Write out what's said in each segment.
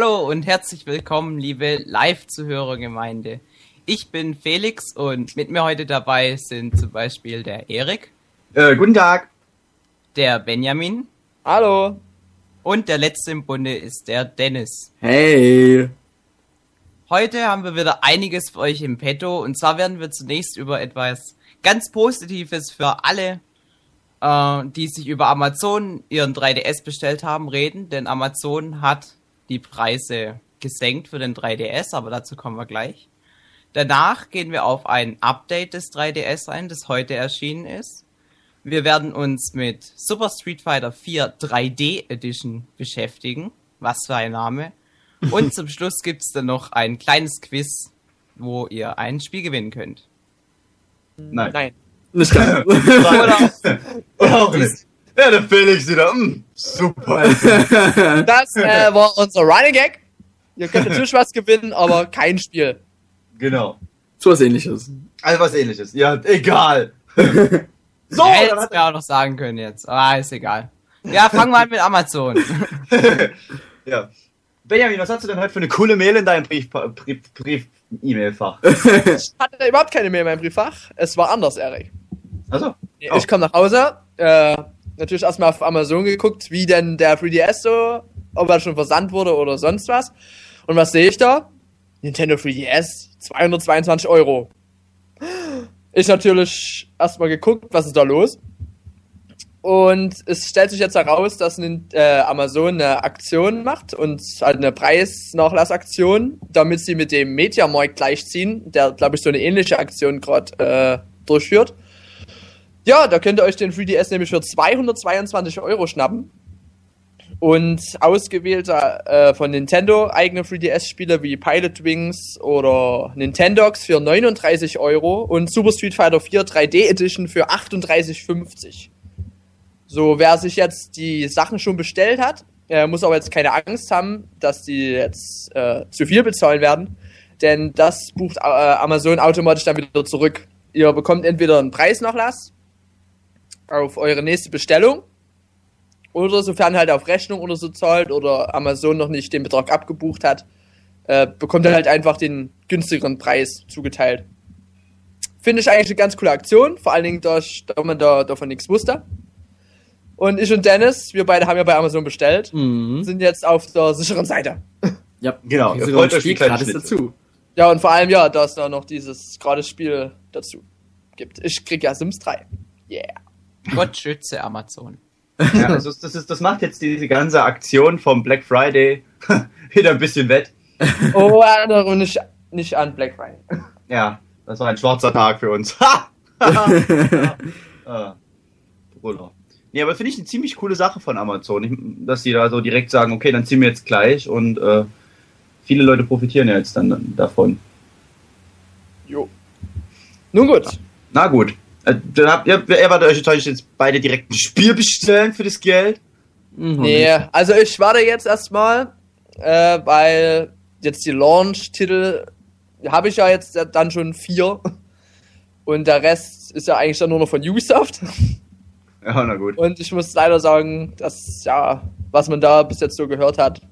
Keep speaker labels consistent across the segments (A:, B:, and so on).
A: Hallo und herzlich willkommen, liebe Live-Zuhörergemeinde. Ich bin Felix und mit mir heute dabei sind zum Beispiel der Erik,
B: Äh, guten Tag.
A: der Benjamin
C: Hallo.
A: und der letzte im Bunde ist der Dennis.
D: Hey.
A: Heute haben wir wieder einiges für euch im Petto und zwar werden wir zunächst über etwas ganz Positives für alle, äh, die sich über Amazon ihren 3DS bestellt haben, reden, denn Amazon hat die Preise gesenkt für den 3DS, aber dazu kommen wir gleich. Danach gehen wir auf ein Update des 3DS ein, das heute erschienen ist. Wir werden uns mit Super Street Fighter 4 3D Edition beschäftigen. Was für ein Name. Und zum Schluss gibt's dann noch ein kleines Quiz, wo ihr ein Spiel gewinnen könnt.
B: Nein.
C: Nein.
D: Nicht ganz.
B: Auch nicht. Ja, der Felix wieder. Mm, super.
C: Das äh, war unser Running Gag. Ihr könnt natürlich was gewinnen, aber kein Spiel.
B: genau.
D: so was ähnliches.
B: Also was ähnliches. Ja, egal. so, dann
A: hätte mir auch noch sagen können jetzt, aber ist egal. Ja, fangen wir an mit Amazon.
B: ja. Benjamin, was hast du denn heute für eine coole Mail in deinem Brief, Brief, Brief E-Mail-Fach?
C: Ich hatte überhaupt keine mehr in meinem Brieffach. Es war anders, Erik.
B: Also,
C: Ich komme nach Hause, äh, natürlich erstmal auf Amazon geguckt, wie denn der 3DS so, ob er schon versandt wurde oder sonst was. Und was sehe ich da? Nintendo 3DS, 222 Euro. Ich natürlich erstmal geguckt, was ist da los? Und es stellt sich jetzt heraus, dass äh, Amazon eine Aktion macht und halt eine Preisnachlassaktion, damit sie mit dem Mediamarkt gleichziehen, der, glaube ich, so eine ähnliche Aktion gerade äh, durchführt. Ja, da könnt ihr euch den 3DS nämlich für 222 Euro schnappen. Und ausgewählte äh, von Nintendo eigene 3DS-Spiele wie Pilot Wings oder Nintendox für 39 Euro und Super Street Fighter 4 3D Edition für 38,50. So, wer sich jetzt die Sachen schon bestellt hat, äh, muss aber jetzt keine Angst haben, dass die jetzt äh, zu viel bezahlen werden, denn das bucht äh, Amazon automatisch dann wieder zurück. Ihr bekommt entweder einen Preisnachlass auf eure nächste Bestellung oder sofern halt auf Rechnung oder so zahlt oder Amazon noch nicht den Betrag abgebucht hat, äh, bekommt ihr halt einfach den günstigeren Preis zugeteilt. Finde ich eigentlich eine ganz coole Aktion, vor allen Dingen, da, da man da davon nichts wusste. Und ich und Dennis, wir beide haben ja bei Amazon bestellt,
D: Mhm.
C: sind jetzt auf der sicheren Seite.
D: Ja,
B: Genau, ihr
D: ein
B: euch
D: gratis dazu.
C: Ja, und vor allem ja, dass da noch dieses gerade Spiel dazu gibt. Ich krieg ja Sims 3. Yeah.
A: Gott schütze Amazon.
B: ja, also das, ist, das macht jetzt diese ganze Aktion vom Black Friday wieder ein bisschen wett.
C: Oh, erinnere nicht, nicht an Black Friday.
B: Ja, das war ein schwarzer Tag für uns. Ha! ah, Bruder. Nee, aber finde ich eine ziemlich coole Sache von Amazon, ich, dass die da so direkt sagen, okay, dann ziehen wir jetzt gleich und äh, viele Leute profitieren ja jetzt dann davon.
C: Jo. Nun gut.
B: Na gut. Äh, Dann habt ihr, erwartet euch euch jetzt beide direkt ein Spiel bestellen für das Geld?
D: Mhm.
C: Nee, also ich warte jetzt erstmal, äh, weil jetzt die Launch-Titel habe ich ja jetzt dann schon vier. Und der Rest ist ja eigentlich dann nur noch von Ubisoft.
B: Ja, na gut.
C: Und ich muss leider sagen, dass, ja, was man da bis jetzt so gehört hat,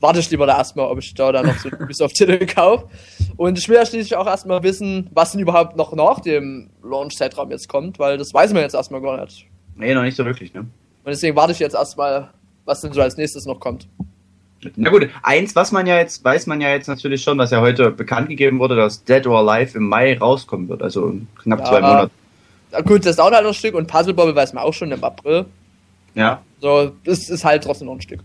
C: warte ich lieber da erstmal, ob ich da dann noch so einen Ubisoft-Titel kaufe. Und ich will ja schließlich auch erstmal wissen, was denn überhaupt noch nach dem Launch-Zeitraum jetzt kommt, weil das weiß man jetzt erstmal gar nicht.
B: Nee, noch nicht so wirklich, ne?
C: Und deswegen warte ich jetzt erstmal, was denn so als nächstes noch kommt.
B: Na gut, eins, was man ja jetzt, weiß man ja jetzt natürlich schon, was ja heute bekannt gegeben wurde, dass Dead or Alive im Mai rauskommen wird, also in knapp
C: Ja.
B: zwei Monate.
C: Na gut, das dauert halt noch ein Stück und Puzzle Bobble weiß man auch schon im April.
B: Ja,
C: So, das ist halt trotzdem noch ein Stück.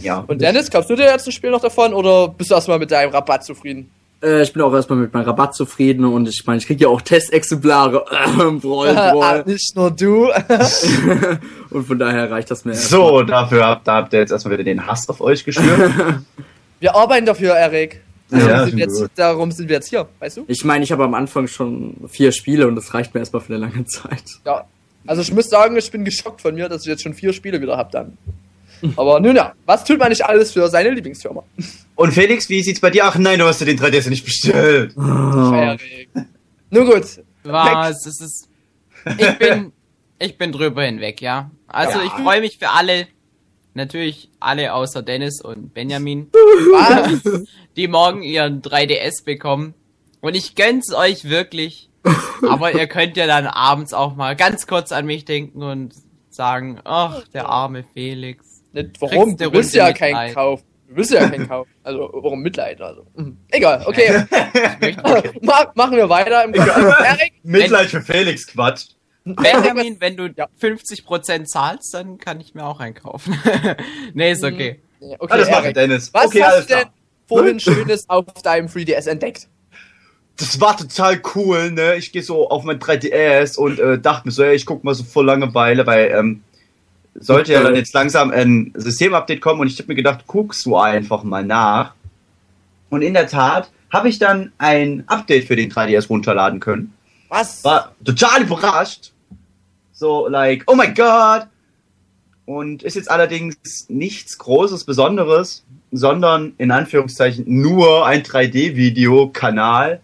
B: Ja.
C: Und Dennis, kaufst du dir jetzt ein Spiel noch davon oder bist du erstmal mit deinem Rabatt zufrieden?
D: Äh, ich bin auch erstmal mit meinem Rabatt zufrieden und ich meine, ich krieg ja auch Testexemplare. Ähm, Brawl,
C: Ah, nicht nur du.
D: und von daher reicht das mir.
B: So, dafür habt, da habt ihr jetzt erstmal wieder den Hass auf euch geschürt.
C: Wir arbeiten dafür, Erik.
B: Ja,
C: Darum,
B: schon
C: sind wir jetzt, darum sind wir jetzt hier, weißt du?
D: Ich meine, ich habe am Anfang schon vier Spiele und das reicht mir erstmal für eine lange Zeit.
C: Ja. Also ich muss sagen, ich bin geschockt von mir, dass ich jetzt schon vier Spiele wieder hab dann. Aber nun ja, was tut man nicht alles für seine Lieblingsfirma?
B: Und Felix, wie sieht's bei dir? Ach nein, du hast dir den 3DS nicht bestellt.
D: Oh.
C: Nun gut.
A: Was? Es ist. Ich bin. Ich bin drüber hinweg, ja. Also
B: Ja.
A: ich freue mich für alle, natürlich alle außer Dennis und Benjamin,
C: Was?
A: die morgen ihren 3DS bekommen. Und ich gönn's euch wirklich. Aber ihr könnt ja dann abends auch mal ganz kurz an mich denken und sagen, ach, der arme Felix.
C: Nicht, warum?
A: Du Runde
C: ja keinen
A: Mitleid.
C: Kauf. Du willst ja keinen Kauf. Also, warum Mitleid? Also. Mhm. Egal, okay.
A: Ich möchte,
C: Ma machen wir weiter im Erik?
B: Mitleid für Felix, Quatsch.
A: Benjamin, wenn du
C: Ja.
A: 50% zahlst, dann kann ich mir auch einkaufen. nee, ist okay.
C: Ja,
B: Okay,
C: Okay,
B: das. Dennis.
C: Was
B: okay,
C: hast
B: alles
C: du denn
B: klar.
C: vorhin Schönes auf deinem 3DS entdeckt?
B: Das war total cool, ne? Ich gehe so auf mein 3DS und äh, dachte mir so, ey, ich guck mal so voll Langeweile, weil ähm, sollte ja dann jetzt langsam ein Systemupdate kommen und ich habe mir gedacht, guckst du einfach mal nach. Und in der Tat habe ich dann ein Update für den 3DS runterladen können.
C: Was?
B: War total überrascht. So, like, oh my god! Und ist jetzt allerdings nichts Großes, Besonderes, sondern in Anführungszeichen nur ein 3D-Video-Kanal,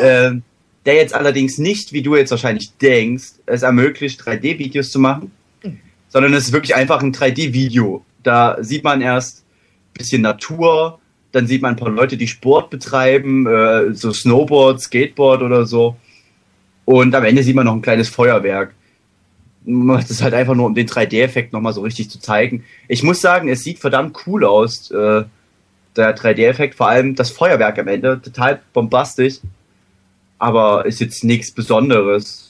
B: ähm, der jetzt allerdings nicht, wie du jetzt wahrscheinlich denkst, es ermöglicht, 3D-Videos zu machen, sondern es ist wirklich einfach ein 3D-Video. Da sieht man erst ein bisschen Natur, dann sieht man ein paar Leute, die Sport betreiben, äh, so Snowboard, Skateboard oder so. Und am Ende sieht man noch ein kleines Feuerwerk. Macht es halt einfach nur, um den 3D-Effekt nochmal so richtig zu zeigen. Ich muss sagen, es sieht verdammt cool aus, äh, der 3D-Effekt. Vor allem das Feuerwerk am Ende, total bombastisch. Aber ist jetzt nichts Besonderes.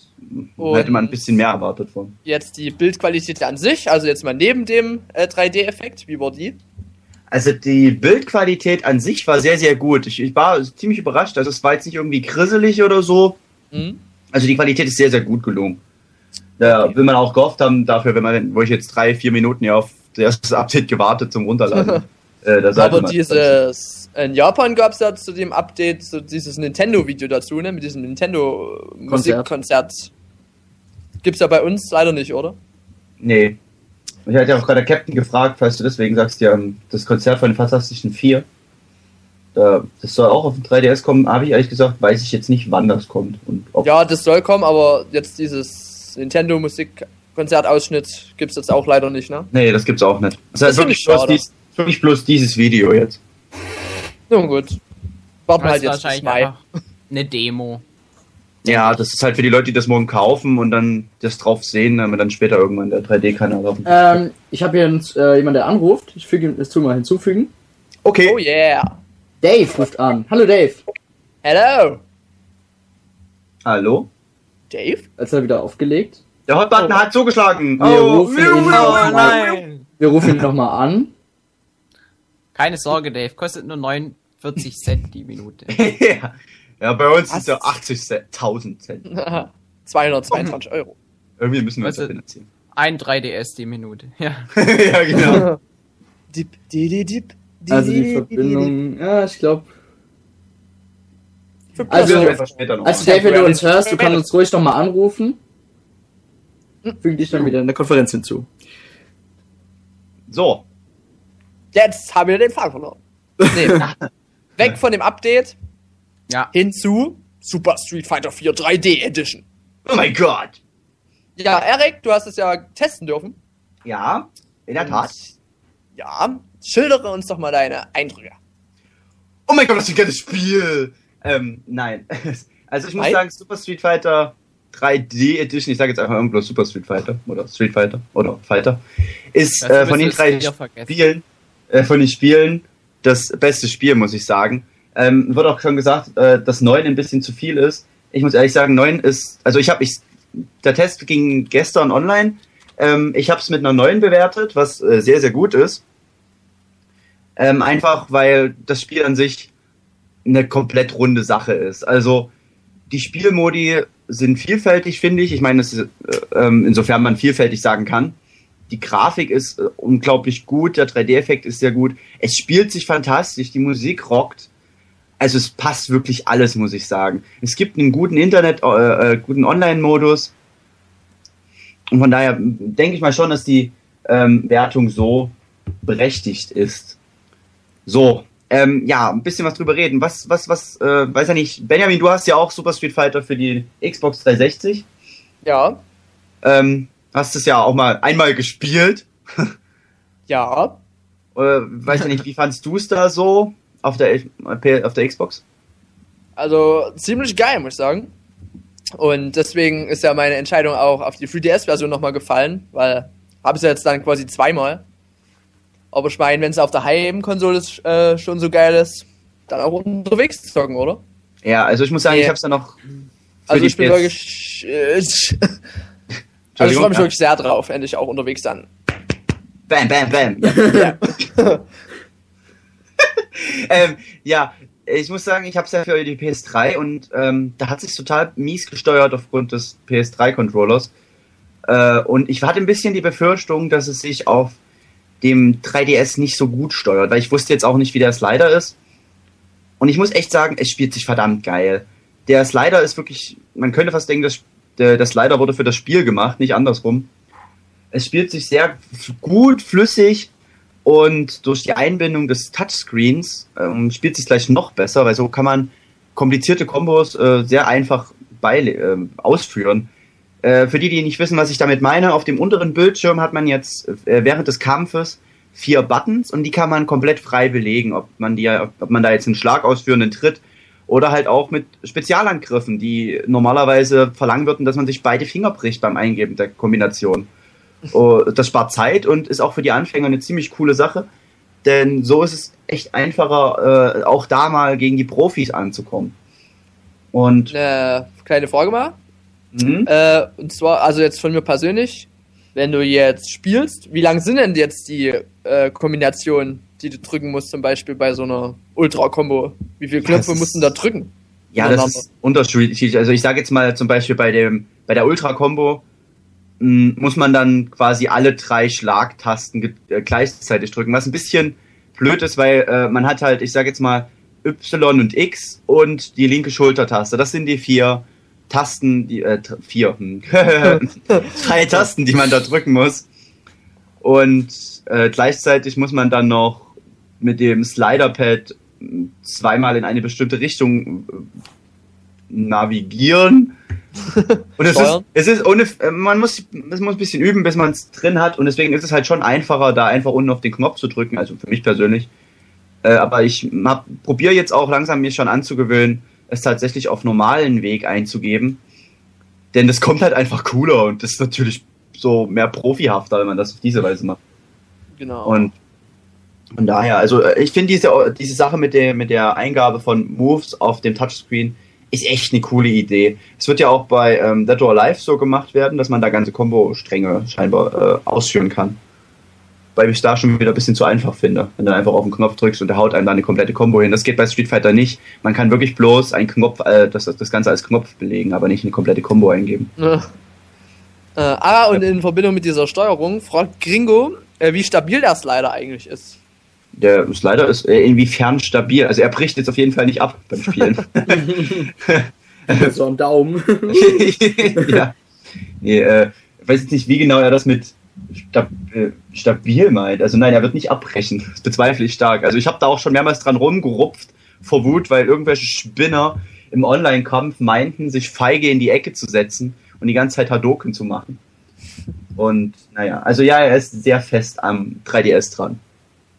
C: Und-
B: Hätte man ein bisschen mehr erwartet von.
C: Jetzt die Bildqualität an sich, also jetzt mal neben dem äh, 3D-Effekt, wie war die?
B: Also die Bildqualität an sich war sehr, sehr gut. Ich, ich war ziemlich überrascht. Also es war jetzt nicht irgendwie grisselig oder so.
C: Hm?
B: Also die Qualität ist sehr, sehr gut gelungen. Da will man auch gehofft haben, dafür, wenn man, wo ich jetzt drei, vier Minuten ja auf das erste Update gewartet zum Runterladen. äh,
C: Aber dieses, in Japan gab es ja zu dem Update so dieses Nintendo-Video dazu, ne? Mit diesem Nintendo-Musikkonzert. Gibt's ja bei uns leider nicht, oder?
B: Nee. Ich hatte ja auch gerade Captain gefragt, falls du deswegen sagst, ja, das Konzert von den Fantastischen Vier. Da, das soll auch auf dem 3DS kommen, habe ich ehrlich gesagt, weiß ich jetzt nicht, wann das kommt. Und ob
C: Ja, das soll kommen, aber jetzt dieses Nintendo-Musik-Konzertausschnitt gibt's jetzt auch leider nicht, ne?
B: Nee, das gibt's auch nicht. Das ist
C: Das find
B: wirklich
C: schade.
B: Wirklich bloß dieses Video jetzt.
C: Nun gut. Warten halt jetzt
A: wahrscheinlich
C: Mai.
A: eine Demo.
B: Ja, das ist halt für die Leute, die das morgen kaufen und dann das drauf sehen, damit dann später irgendwann der 3D-Kanal auf
D: Ähm, ich habe hier einen, äh, jemand, der anruft. Ich füge das tu mal hinzufügen.
B: Okay.
C: Oh yeah.
D: Dave ruft an. Hallo Dave.
C: Hello.
B: Hallo?
C: Dave?
D: Als er wieder aufgelegt.
B: Der Hotbutton hat zugeschlagen.
D: Wir rufen ihn
A: Oh
D: nochmal
A: nein!
D: wir rufen ihn noch mal an.
A: Keine Sorge, Dave, kostet nur 49 Cent die Minute.
B: ja. ja, bei uns
C: Was?
B: sind es ja 80 Cent, 1000 Cent.
C: 222 Euro.
B: Irgendwie müssen wir
A: Was
B: das finanzieren.
A: Ein 3DS die Minute. Ja.
B: ja, genau.
C: Dip, di, di, dip, di,
D: Also die
C: di,
D: Verbindung, ja, ich glaube. Also- Also
B: machen.
D: Dave, wenn du uns hörst, du kannst uns ruhig noch mal anrufen. Füge dich dann wieder in der Konferenz hinzu.
B: So.
C: Jetzt haben wir den Faden verloren. Nee. Weg von dem Update
A: Ja.
C: hin zu Super Street Fighter 4 3D Edition.
B: Oh mein Gott.
C: Ja, Erik, du hast es ja testen dürfen.
B: Ja, in der Tat.
C: Ja, schildere uns doch mal deine Eindrücke.
B: Oh mein Gott, was für ein geiles Spiel. Ähm, nein. Also ich muss
C: Nein?
B: sagen, Super Street Fighter 3D Edition, ich sage jetzt einfach irgendwo Super Street Fighter oder Street Fighter oder Fighter, ist
A: Das
B: äh, von den drei. Spielen, äh, von den Spielen das beste Spiel, muss ich sagen. Ähm, wird auch schon gesagt, äh, dass 9 ein bisschen zu viel ist. Ich muss ehrlich sagen, 9 ist, also ich habe, ich, der Test ging gestern online. Ähm, ich habe es mit einer 9 bewertet, was äh, sehr, sehr gut ist. Ähm, einfach, weil das Spiel an sich eine komplett runde Sache ist. Also die Spielmodi sind vielfältig, finde ich. Ich meine, äh, ähm, insofern man vielfältig sagen kann. Die Grafik ist äh, unglaublich gut, der 3D-Effekt ist sehr gut. Es spielt sich fantastisch, die Musik rockt. Also es passt wirklich alles, muss ich sagen. Es gibt einen guten Internet, äh, äh, guten Online-Modus. Und von daher denke ich mal schon, dass die ähm, Wertung so berechtigt ist. So, ähm, ja, ein bisschen was drüber reden. Was, was, was, äh, weiß ja nicht, Benjamin, du hast ja auch Super Street Fighter für die Xbox 360.
C: Ja.
B: Ähm, hast es ja auch mal einmal gespielt.
C: Ja.
B: Äh, weiß ja nicht, wie fandst du es da so auf der, auf der Xbox?
C: Also ziemlich geil, muss ich sagen. Und deswegen ist ja meine Entscheidung auch auf die 3DS-Version nochmal gefallen, weil habe ich ja jetzt dann quasi zweimal. Aber ich meine, wenn es auf der Heimkonsole äh, schon so geil ist, dann auch unterwegs zocken, oder?
B: Ja, also ich muss sagen,
C: Nee.
B: ich habe es dann noch.
C: Also ich bin wirklich. Äh, also ich freue mich
B: ja.
C: wirklich sehr drauf, endlich auch unterwegs dann.
B: Bam, bam, bam. Ja. Ähm, ja, ich muss sagen, ich habe es ja für die PS3 und ähm, da hat sich total mies gesteuert aufgrund des PS3-Controllers. Äh, und ich hatte ein bisschen die Befürchtung, dass es sich auf dem 3DS nicht so gut steuert, weil ich wusste jetzt auch nicht, wie der Slider ist. Und ich muss echt sagen, es spielt sich verdammt geil. Der Slider ist wirklich, man könnte fast denken, dass der, der Slider wurde für das Spiel gemacht, nicht andersrum. Es spielt sich sehr gut, flüssig und durch die Einbindung des Touchscreens ähm, spielt sich gleich noch besser, weil so kann man komplizierte Kombos äh, sehr einfach bei, äh, ausführen. Äh, für die, die nicht wissen, was ich damit meine, auf dem unteren Bildschirm hat man jetzt äh, während des Kampfes vier Buttons und die kann man komplett frei belegen, ob man die, ob man da jetzt einen Schlag ausführen, einen Tritt oder halt auch mit Spezialangriffen, die normalerweise verlangen würden, dass man sich beide Finger bricht beim Eingeben der Kombination. Oh, das spart Zeit und ist auch für die Anfänger eine ziemlich coole Sache, denn so ist es echt einfacher, äh, auch da mal gegen die Profis anzukommen. Und
C: Eine kleine Frage mal.
B: mhm.
C: Äh, und zwar, also jetzt von mir persönlich, wenn du jetzt spielst, wie lang sind denn jetzt die äh, Kombinationen, die du drücken musst, zum Beispiel bei so einer Ultra-Kombo? Wie viele
B: Ja,
C: Knöpfe
B: das
C: musst du
B: ist-
C: da drücken?
B: Ja, das ist unterschiedlich. Also ich sage jetzt mal zum Beispiel bei dem bei der Ultra-Combo mh, muss man dann quasi alle drei Schlagtasten äh, gleichzeitig drücken, was ein bisschen blöd ist, weil äh, man hat halt, ich sage jetzt mal Y und X und die linke Schultertaste. Das sind die vier Tasten, die äh, vier, hm. drei Tasten, die man da drücken muss. Und äh, gleichzeitig muss man dann noch mit dem Sliderpad zweimal in eine bestimmte Richtung äh, navigieren. Und es ist, es ist ohne, äh, man muss, es muss ein bisschen üben, bis man es drin hat. Und deswegen ist es halt schon einfacher, da einfach unten auf den Knopf zu drücken. Also für mich persönlich. Äh, aber ich probiere jetzt auch langsam mir schon anzugewöhnen, es tatsächlich auf normalen Weg einzugeben. Denn das kommt halt einfach cooler und das ist natürlich so mehr profihafter, wenn man das auf diese Weise macht.
C: Genau.
B: Und von daher, also äh, ich finde diese, diese Sache mit der, mit der Eingabe von Moves auf dem Touchscreen ist echt eine coole Idee. Es wird ja auch bei ähm, Dead or Alive so gemacht werden, dass man da ganze Combo-Stränge scheinbar äh, ausführen kann. Weil ich da schon wieder ein bisschen zu einfach finde, wenn du einfach auf den Knopf drückst und der haut einem da eine komplette Combo hin. Das geht bei Street Fighter nicht. Man kann wirklich bloß einen Knopf, äh, das, das Ganze als Knopf belegen, aber nicht eine komplette Combo eingeben.
C: Äh, ah, und in Verbindung mit dieser Steuerung fragt Gringo, äh, wie stabil der Slider eigentlich ist.
B: Der Slider ist äh, inwiefern stabil. Also er bricht jetzt auf jeden Fall nicht ab beim Spielen.
D: so ein Daumen.
B: ja. Nee, äh, ich weiß jetzt nicht, wie genau er das mit stab äh, stabil meint. Also nein, er wird nicht abbrechen. Das bezweifle ich stark. Also ich habe da auch schon mehrmals dran rumgerupft vor Wut, weil irgendwelche Spinner im Online-Kampf meinten, sich feige in die Ecke zu setzen und die ganze Zeit Hadoken zu machen. Und naja, also ja, er ist sehr fest am 3DS dran.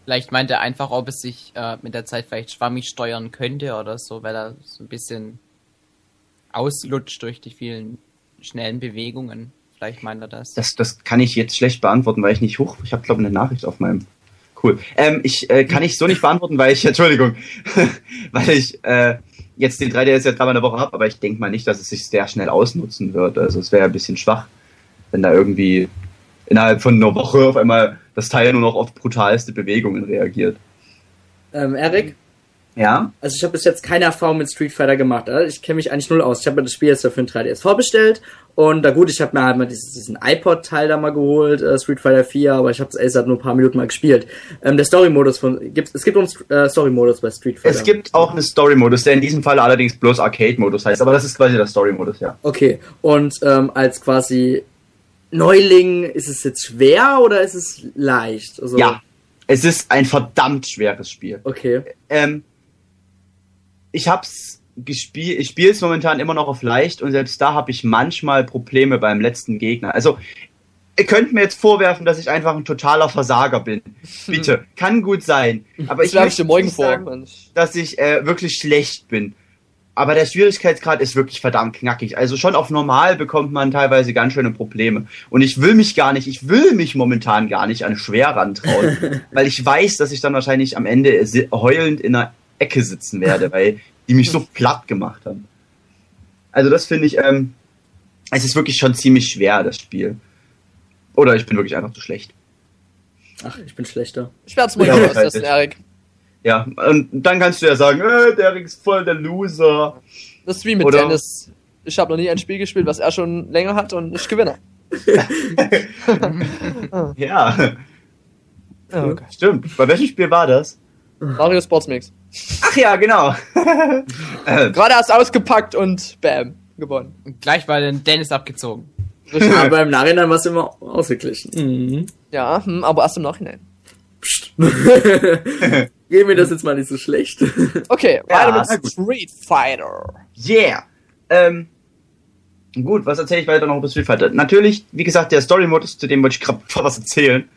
A: Vielleicht meint er einfach, ob es sich äh, mit der Zeit vielleicht schwammig steuern könnte oder so, weil er so ein bisschen auslutscht durch die vielen schnellen Bewegungen. Vielleicht meint er das.
B: Das, das kann ich jetzt schlecht beantworten, weil ich nicht hoch. Ich habe glaube eine Nachricht auf meinem. Cool. Ähm, ich äh, kann ich so nicht beantworten, weil ich Entschuldigung, weil ich äh, jetzt den 3DS ja dreimal in der Woche habe, aber ich denke mal nicht, dass es sich sehr schnell ausnutzen wird. Also es wäre ein bisschen schwach, wenn da irgendwie innerhalb von einer Woche auf einmal das Teil nur noch auf brutalste Bewegungen reagiert.
D: ähm, Erik,
B: Ja.
D: also ich habe bis jetzt keine Erfahrung mit Street Fighter gemacht. Also ich kenne mich eigentlich null aus. Ich habe mir das Spiel jetzt für den 3DS vorbestellt und da gut, ich habe mir halt mal dieses, diesen iPod-Teil da mal geholt, äh, Street Fighter 4, aber ich habe es erst seit nur ein paar Minuten mal gespielt. Ähm, der Story-Modus von, gibt, es gibt uns äh, Story-Modus bei Street Fighter.
B: Es gibt auch einen Story-Modus, der in diesem Fall allerdings bloß Arcade-Modus heißt, aber das ist quasi der Story-Modus, ja.
D: Okay, und ähm, als quasi Neuling, ist es jetzt schwer oder ist es leicht? Also,
B: Ja. Es ist ein verdammt schweres Spiel.
D: Okay.
B: Ähm, ich hab's gespielt, ich spiele es momentan immer noch auf leicht und selbst da habe ich manchmal Probleme beim letzten Gegner. Also ihr könnt mir jetzt vorwerfen, dass ich einfach ein totaler Versager bin. Bitte, kann gut sein. Aber
C: Das
B: ich möchte
C: dir morgen
B: nicht
C: vor.
B: sagen,
C: Mensch.
B: dass ich äh, wirklich schlecht bin. Aber der Schwierigkeitsgrad ist wirklich verdammt knackig. Also schon auf normal bekommt man teilweise ganz schöne Probleme. Und ich will mich gar nicht, ich will mich momentan gar nicht an schwer rantrauen, weil ich weiß, dass ich dann wahrscheinlich am Ende heulend in einer Ecke sitzen werde, weil die mich so platt gemacht haben. Also das finde ich, ähm, es ist wirklich schon ziemlich schwer, das Spiel. Oder ich bin wirklich einfach zu schlecht.
D: Ach, ich bin schlechter.
C: Ich werde es mal
B: Ja,
C: austesten, Erik.
B: Ja, und dann kannst du ja sagen, äh, der ist voll der Loser.
C: Das ist wie mit
B: Oder-
C: Dennis. Ich habe noch nie ein Spiel gespielt, was er schon länger hat und ich gewinne.
B: Ja,
C: okay.
B: stimmt. Bei welchem Spiel war das?
C: Mario Sports Mix.
B: Ach ja, genau.
C: Gerade erst ausgepackt und bam, gewonnen.
A: Und gleich war den Dennis abgezogen.
D: Aber im Nachhinein war es immer ausgeglichen. Mhm.
C: ja, hm, aber erst im Nachhinein.
D: Psst. Gehen mir das jetzt mal nicht so schlecht.
C: Okay,
B: Ja,
C: weiter
B: na
C: mit. Street Fighter.
B: yeah. Ähm, gut, was erzähle ich weiter noch über Street Fighter? Natürlich, wie gesagt, der Story-Modus, zu dem wollte ich gerade was erzählen,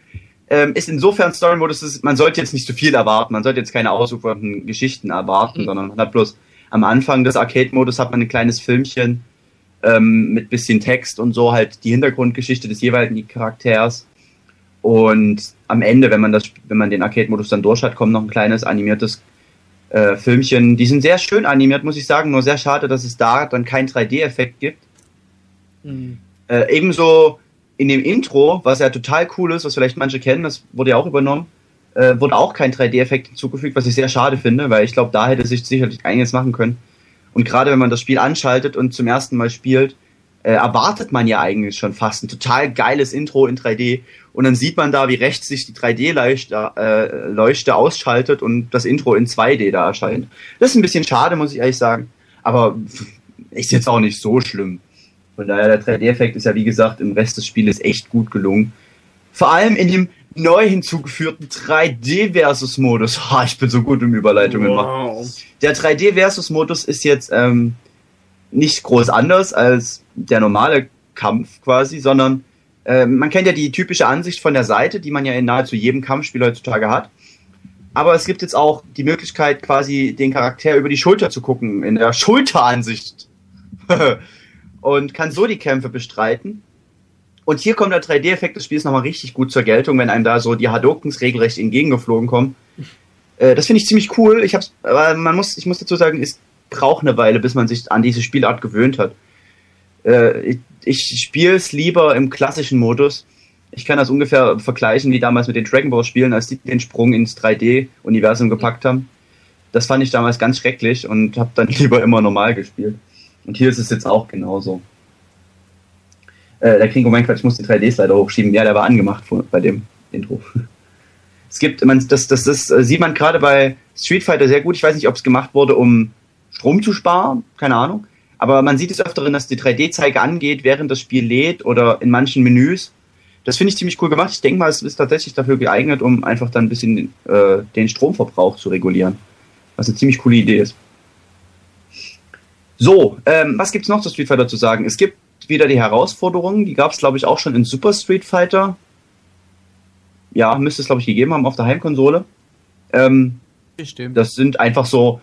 B: ähm, ist insofern Story-Modus, dass man sollte jetzt nicht zu viel erwarten. Man sollte jetzt keine ausufernden Geschichten erwarten,
C: Mhm.
B: sondern man hat bloß am Anfang des Arcade-Modus hat man ein kleines Filmchen ähm, mit bisschen Text und so halt die Hintergrundgeschichte des jeweiligen Charakters. Und am Ende, wenn man das, wenn man den Arcade-Modus dann durch hat, kommt noch ein kleines animiertes äh, Filmchen. Die sind sehr schön animiert, muss ich sagen. Nur sehr schade, dass es da dann keinen 3D-Effekt gibt.
C: Hm.
B: Äh, ebenso in dem Intro, was ja total cool ist, was vielleicht manche kennen, das wurde ja auch übernommen, äh, wurde auch kein 3D-Effekt hinzugefügt, was ich sehr schade finde, weil ich glaube, da hätte sich sicherlich einiges machen können. Und gerade wenn man das Spiel anschaltet und zum ersten Mal spielt, äh, erwartet man ja eigentlich schon fast ein total geiles Intro in 3D. Und dann sieht man da, wie rechts sich die 3D-Leuchte äh, Leuchte ausschaltet und das Intro in 2D da erscheint. Das ist ein bisschen schade, muss ich ehrlich sagen. Aber ist jetzt auch nicht so schlimm. Von daher, der 3D-Effekt ist ja, wie gesagt, im Rest des Spieles echt gut gelungen. Vor allem in dem neu hinzugeführten 3D-Versus-Modus. Ha, ich bin so gut im Überleitungen machen.
D: Wow.
B: Der 3D-Versus-Modus ist jetzt ähm, nicht groß anders als der normale Kampf quasi, sondern äh, man kennt ja die typische Ansicht von der Seite, die man ja in nahezu jedem Kampfspiel heutzutage hat. Aber es gibt jetzt auch die Möglichkeit, quasi den Charakter über die Schulter zu gucken, in der Schulteransicht. und kann so die Kämpfe bestreiten. Und hier kommt der 3D-Effekt des Spiels nochmal richtig gut zur Geltung, wenn einem da so die Hadokens regelrecht entgegengeflogen kommen. Äh, das finde ich ziemlich cool. Ich hab's, aber man muss, ich muss dazu sagen, es braucht eine Weile, bis man sich an diese Spielart gewöhnt hat. Äh, ich ich spiele es lieber im klassischen Modus. Ich kann das ungefähr vergleichen wie damals mit den Dragon Ball Spielen, als die den Sprung ins 3D-Universum gepackt haben. Das fand ich damals ganz schrecklich und habe dann lieber immer normal gespielt. Und hier ist es jetzt auch genauso. Äh, der Kringo mein Quatsch, ich muss die 3Ds leider hochschieben. Ja, der war angemacht vor- bei dem Intro. Es gibt, man, das, das, das sieht man gerade bei Street Fighter sehr gut. Ich weiß nicht, ob es gemacht wurde, um Strom zu sparen, keine Ahnung. Aber man sieht es öfteren, dass die 3D-Zeige angeht, während das Spiel lädt oder in manchen Menüs. Das finde ich ziemlich cool gemacht. Ich denke mal, es ist tatsächlich dafür geeignet, um einfach dann ein bisschen äh, den Stromverbrauch zu regulieren. Was eine ziemlich coole Idee ist. So, ähm, was gibt's noch zu Street Fighter zu sagen? Es gibt wieder die Herausforderungen, die gab es, glaube ich, auch schon in Super Street Fighter. Ja, müsste es, glaube ich, gegeben haben auf der Heimkonsole. Ähm,
A: Bestimmt.
B: das sind einfach so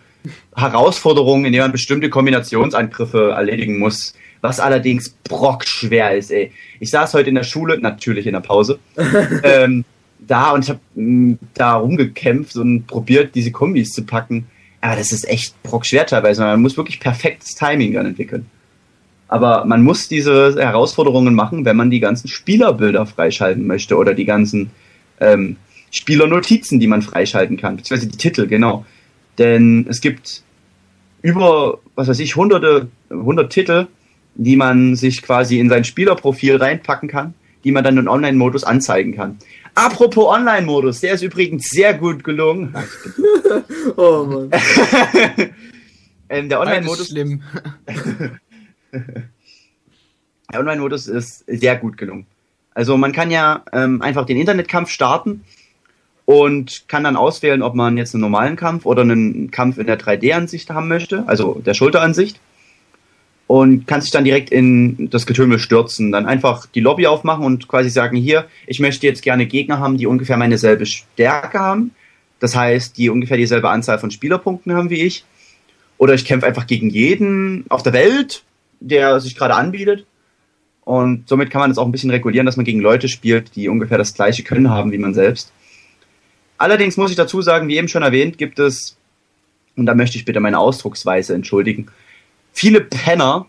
B: Herausforderungen, in denen man bestimmte Kombinationsangriffe erledigen muss. Was allerdings brockschwer ist, ey. Ich saß heute in der Schule, natürlich in der Pause, ähm, da und ich habe da rumgekämpft und probiert, diese Kombis zu packen. Aber das ist echt brockschwer teilweise. Man muss wirklich perfektes Timing dann entwickeln. Aber man muss diese Herausforderungen machen, wenn man die ganzen Spielerbilder freischalten möchte oder die ganzen ähm, Spielernotizen, die man freischalten kann, beziehungsweise die Titel, genau. Denn es gibt über, was weiß ich, hunderte, hundert Titel, die man sich quasi in sein Spielerprofil reinpacken kann, die man dann im Online-Modus anzeigen kann. Apropos Online-Modus, der ist übrigens sehr gut gelungen.
D: Oh Mann.
B: ähm, der Online-Modus
A: schlimm.
B: Der Online-Modus ist sehr gut gelungen. Also man kann ja ähm, einfach den Internetkampf starten und kann dann auswählen, ob man jetzt einen normalen Kampf oder einen Kampf in der 3D-Ansicht haben möchte, also der Schulteransicht. und kannst dich dann direkt in das Getümmel stürzen. Dann einfach die Lobby aufmachen und quasi sagen, hier, ich möchte jetzt gerne Gegner haben, die ungefähr meine selbe Stärke haben. Das heißt, die ungefähr dieselbe Anzahl von Spielerpunkten haben wie ich. Oder ich kämpfe einfach gegen jeden auf der Welt, der sich gerade anbietet. Und somit kann man es auch ein bisschen regulieren, dass man gegen Leute spielt, die ungefähr das gleiche Können haben wie man selbst. Allerdings muss ich dazu sagen, wie eben schon erwähnt, gibt es, und da möchte ich bitte meine Ausdrucksweise entschuldigen, viele Penner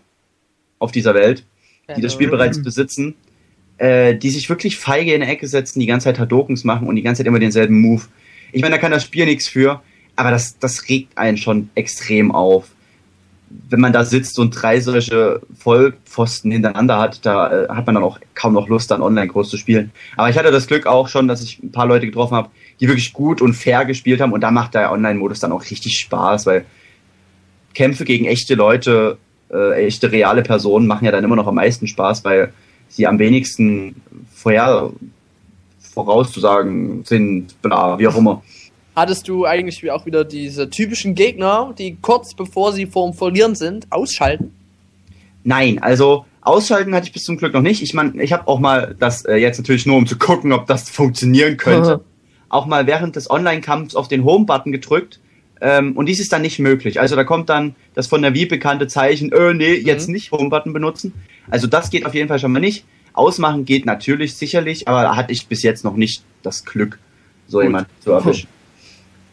B: auf dieser Welt, die das Spiel bereits besitzen, äh, die sich wirklich feige in der Ecke setzen, die ganze Zeit Hadokens machen und die ganze Zeit immer denselben Move. Ich meine, da kann das Spiel nichts für, aber das, das regt einen schon extrem auf. Wenn man da sitzt und drei solche Vollpfosten hintereinander hat, da äh, hat man dann auch kaum noch Lust, dann online groß zu spielen. Aber ich hatte das Glück auch schon, dass ich ein paar Leute getroffen habe, die wirklich gut und fair gespielt haben und da macht der Online-Modus dann auch richtig Spaß, weil Kämpfe gegen echte Leute, äh, echte reale Personen machen ja dann immer noch am meisten Spaß, weil sie am wenigsten vorher vorauszusagen sind, bla, wie auch immer.
C: Hattest du eigentlich auch wieder diese typischen Gegner, die kurz bevor sie vorm Verlieren sind, ausschalten?
B: Nein, also ausschalten hatte ich bis zum Glück noch nicht. Ich meine, ich habe auch mal das äh, jetzt natürlich nur, um zu gucken, ob das funktionieren könnte, auch mal während des Online-Kampfs auf den Home-Button gedrückt ähm, und dies ist dann nicht möglich. Also da kommt dann das von der Wii bekannte Zeichen, äh, nee, jetzt mhm. nicht Home-Button benutzen. Also das geht auf jeden Fall schon mal nicht. Ausmachen geht natürlich, sicherlich, aber da hatte ich bis jetzt noch nicht das Glück, so Gut. jemand zu erwischen.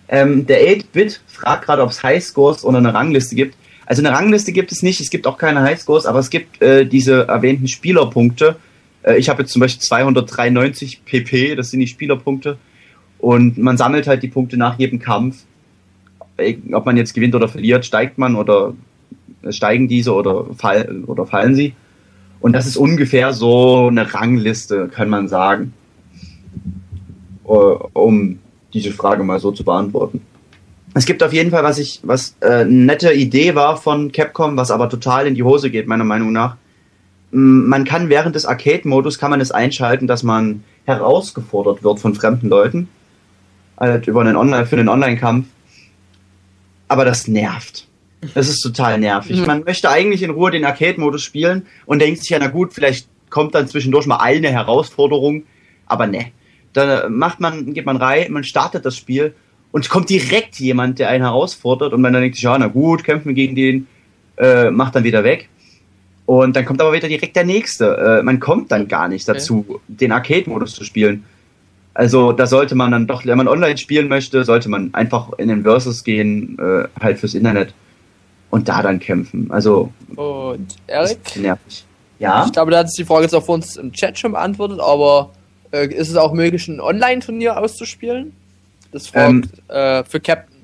B: Ähm, der 8-Bit fragt gerade, ob es Highscores oder eine Rangliste gibt. Also eine Rangliste gibt es nicht, es gibt auch keine Highscores, aber es gibt äh, diese erwähnten Spielerpunkte. Äh, ich habe jetzt zum Beispiel 293 pp, das sind die Spielerpunkte. Und man sammelt halt die Punkte nach jedem Kampf ob man jetzt gewinnt oder verliert, steigt man oder steigen diese oder, fall, oder fallen sie. Und das ist ungefähr so eine Rangliste, kann man sagen, äh, um diese Frage mal so zu beantworten. Es gibt auf jeden Fall, was ich, was äh, eine nette Idee war von Capcom, was aber total in die Hose geht, meiner Meinung nach. Man kann während des Arcade-Modus kann man es einschalten, dass man herausgefordert wird von fremden Leuten. Halt über einen Online, für einen Online-Kampf aber das nervt. Das ist total nervig. Mhm. Man möchte eigentlich in Ruhe den Arcade-Modus spielen und denkt sich ja, na gut, vielleicht kommt dann zwischendurch mal eine Herausforderung, aber ne. Dann macht man, geht man rein, man startet das Spiel und kommt direkt jemand, der einen herausfordert und man dann denkt sich, ja, na gut, kämpfen wir gegen den, äh, macht dann wieder weg. Und dann kommt aber wieder direkt der nächste. Äh, man kommt dann gar nicht dazu, okay. den Arcade-Modus zu spielen. Also da sollte man dann doch, wenn man online spielen möchte, sollte man einfach in den Versus gehen, äh, halt fürs Internet und da dann kämpfen. Also
C: und Erik?
B: Nervig. Ja.
C: Ich glaube, da hat sich die Frage jetzt auch für uns im Chat schon beantwortet, aber äh, ist es auch möglich, ein Online-Turnier auszuspielen? Das fragt ähm, äh, für Captain.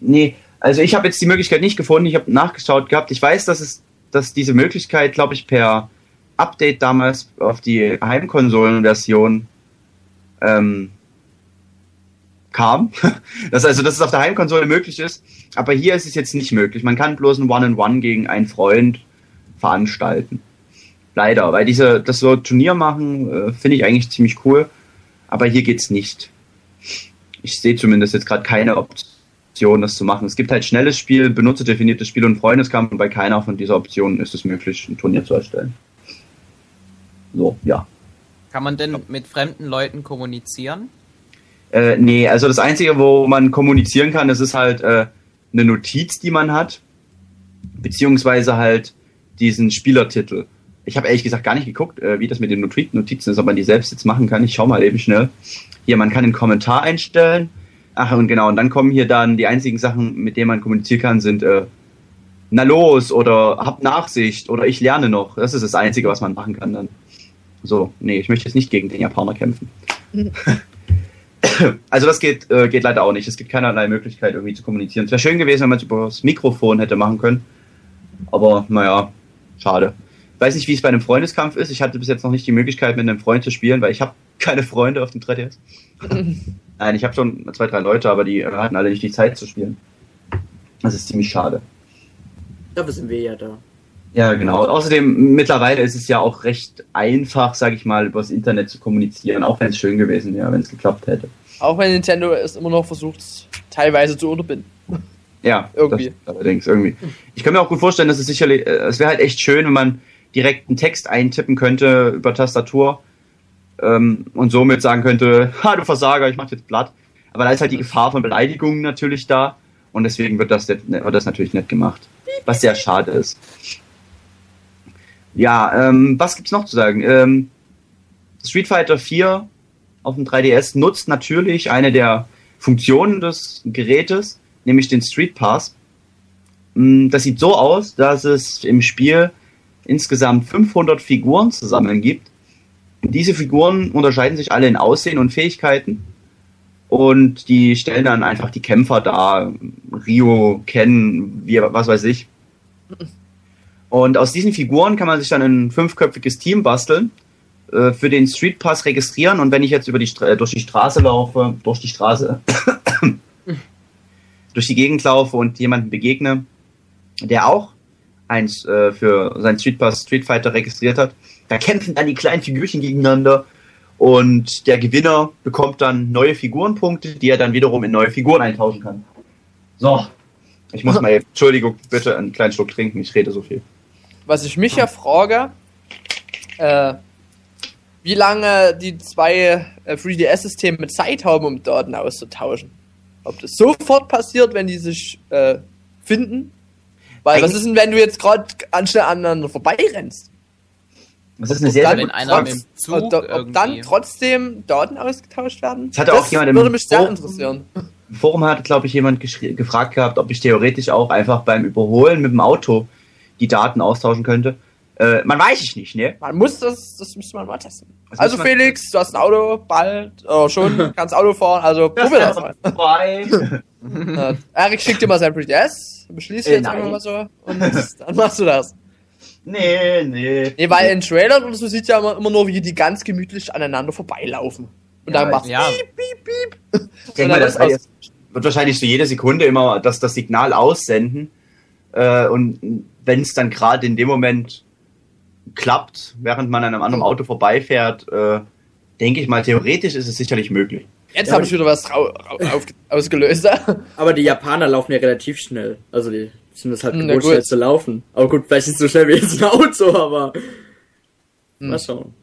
B: Nee, also ich habe jetzt die Möglichkeit nicht gefunden, ich habe nachgeschaut gehabt. Ich weiß, dass es, dass diese Möglichkeit, glaube ich, per Update damals auf die Heimkonsolenversion ähm, kam. Das also, dass es auf der Heimkonsole möglich ist, aber hier ist es jetzt nicht möglich. Man kann bloß ein One-on-One -on -One gegen einen Freund veranstalten. Leider, weil diese, das so Turnier machen, äh, finde ich eigentlich ziemlich cool, aber hier geht's nicht. Ich sehe zumindest jetzt gerade keine Option, das zu machen. Es gibt halt schnelles Spiel, benutzerdefiniertes Spiel und Freundeskampf und bei keiner von dieser Optionen ist es möglich, ein Turnier zu erstellen. So, ja.
A: Kann man denn mit fremden Leuten kommunizieren?
B: Äh, nee, also das Einzige, wo man kommunizieren kann, das ist halt äh, eine Notiz, die man hat, beziehungsweise halt diesen Spielertitel. Ich habe ehrlich gesagt gar nicht geguckt, äh, wie das mit den Notizen ist, ob man die selbst jetzt machen kann. Ich schau mal eben schnell. Hier, man kann einen Kommentar einstellen. Ach, und genau, und dann kommen hier dann die einzigen Sachen, mit denen man kommunizieren kann, sind äh, na los oder hab Nachsicht oder ich lerne noch. Das ist das Einzige, was man machen kann dann. So, nee, ich möchte jetzt nicht gegen den Japaner kämpfen. also das geht, äh, geht leider auch nicht. Es gibt keinerlei Möglichkeit, irgendwie zu kommunizieren. Es wäre schön gewesen, wenn man es über das Mikrofon hätte machen können. Aber naja, schade. Weiß nicht, wie es bei einem Freundeskampf ist. Ich hatte bis jetzt noch nicht die Möglichkeit, mit einem Freund zu spielen, weil ich habe keine Freunde auf dem 3DS. Nein, ich habe schon zwei, drei Leute, aber die hatten alle nicht die Zeit zu spielen. Das ist ziemlich schade.
D: Dafür sind wir ja da.
B: Ja, genau. Außerdem, mittlerweile ist es ja auch recht einfach, sage ich mal, übers Internet zu kommunizieren, auch wenn es schön gewesen wäre, wenn es geklappt hätte.
C: Auch wenn Nintendo es immer noch versucht, teilweise zu unterbinden.
B: Ja,
C: Irgendwie.
B: Das, allerdings irgendwie. Ich kann mir auch gut vorstellen, dass es sicherlich, äh, es wäre halt echt schön, wenn man direkt einen Text eintippen könnte über Tastatur ähm, und somit sagen könnte, ha, du Versager, ich mach jetzt platt. Aber da ist halt die Gefahr von Beleidigungen natürlich da und deswegen wird das, wird das natürlich nicht gemacht. Was sehr schade ist. Ja, ähm, was gibt's noch zu sagen? Ähm, Street Fighter 4 auf dem 3DS nutzt natürlich eine der Funktionen des Gerätes, nämlich den Street Pass. Mm, Das sieht so aus, dass es im Spiel insgesamt 500 Figuren zu sammeln gibt. Diese Figuren unterscheiden sich alle in Aussehen und Fähigkeiten. Und die stellen dann einfach die Kämpfer dar. Rio, Ken, wie, was weiß ich. Und aus diesen Figuren kann man sich dann ein fünfköpfiges Team basteln, äh, für den Street Pass registrieren. Und wenn ich jetzt über die durch die Straße laufe, durch die Straße, durch die Gegend laufe und jemanden begegne, der auch eins äh, für sein Street Pass Street Fighter registriert hat, da kämpfen dann die kleinen Figürchen gegeneinander und der Gewinner bekommt dann neue Figurenpunkte, die er dann wiederum in neue Figuren eintauschen kann. So, ich muss mal, Entschuldigung, bitte einen kleinen Schluck trinken, ich rede so viel.
C: Was ich mich ja frage, äh, wie lange die zwei äh, 3DS-Systeme Zeit haben, um Daten auszutauschen. Ob das sofort passiert, wenn die sich äh, finden? Weil was
B: Eigentlich-
C: ist denn, wenn du jetzt gerade anstelle aneinander vorbeirennst?
B: Das ist eine
C: Ob
B: sehr,
C: dann
B: sehr
A: wenn einer
C: trotz-
A: mit dem Zug
C: ob, ob dann trotzdem Daten ausgetauscht werden?
B: Das hatte auch jemand im
C: würde mich sehr
B: Forum-
C: interessieren.
B: Im Forum hat, glaube ich, jemand gefragt gehabt, ob ich theoretisch auch einfach beim Überholen mit dem Auto die Daten austauschen könnte. Äh, man weiß ich nicht, ne?
C: Man muss das, das müsste man mal testen.
B: Das
C: also Felix, du hast ein Auto, bald, oder schon, kannst Auto fahren, also probier das mal. Äh, Erik schickt dir mal sein 3DS, beschließt
B: Äh,
C: jetzt
B: nein.
C: einfach mal so und dann machst du das.
B: nee, nee.
C: Nee, weil in Trailern oder so sieht ja immer, immer nur, wie die ganz gemütlich aneinander vorbeilaufen. Und
B: Ja,
C: dann macht
A: ja.
C: piep, piep, piep.
B: Ich denke
C: Und
B: mal, das wird wahrscheinlich so jede Sekunde immer das, das Signal aussenden. Äh, und wenn es dann gerade in dem Moment klappt, während man an einem anderen Auto vorbeifährt, äh, denke ich mal, theoretisch ist es sicherlich möglich.
C: Jetzt
D: Ja,
C: habe ich wieder was ausgelöst.
D: Aber die Japaner laufen ja relativ schnell. Also die sind das halt gewohnt,
C: gut.
D: schnell zu laufen. Aber gut, vielleicht nicht so schnell wie jetzt ein Auto, aber
C: Hm.
D: mal schauen.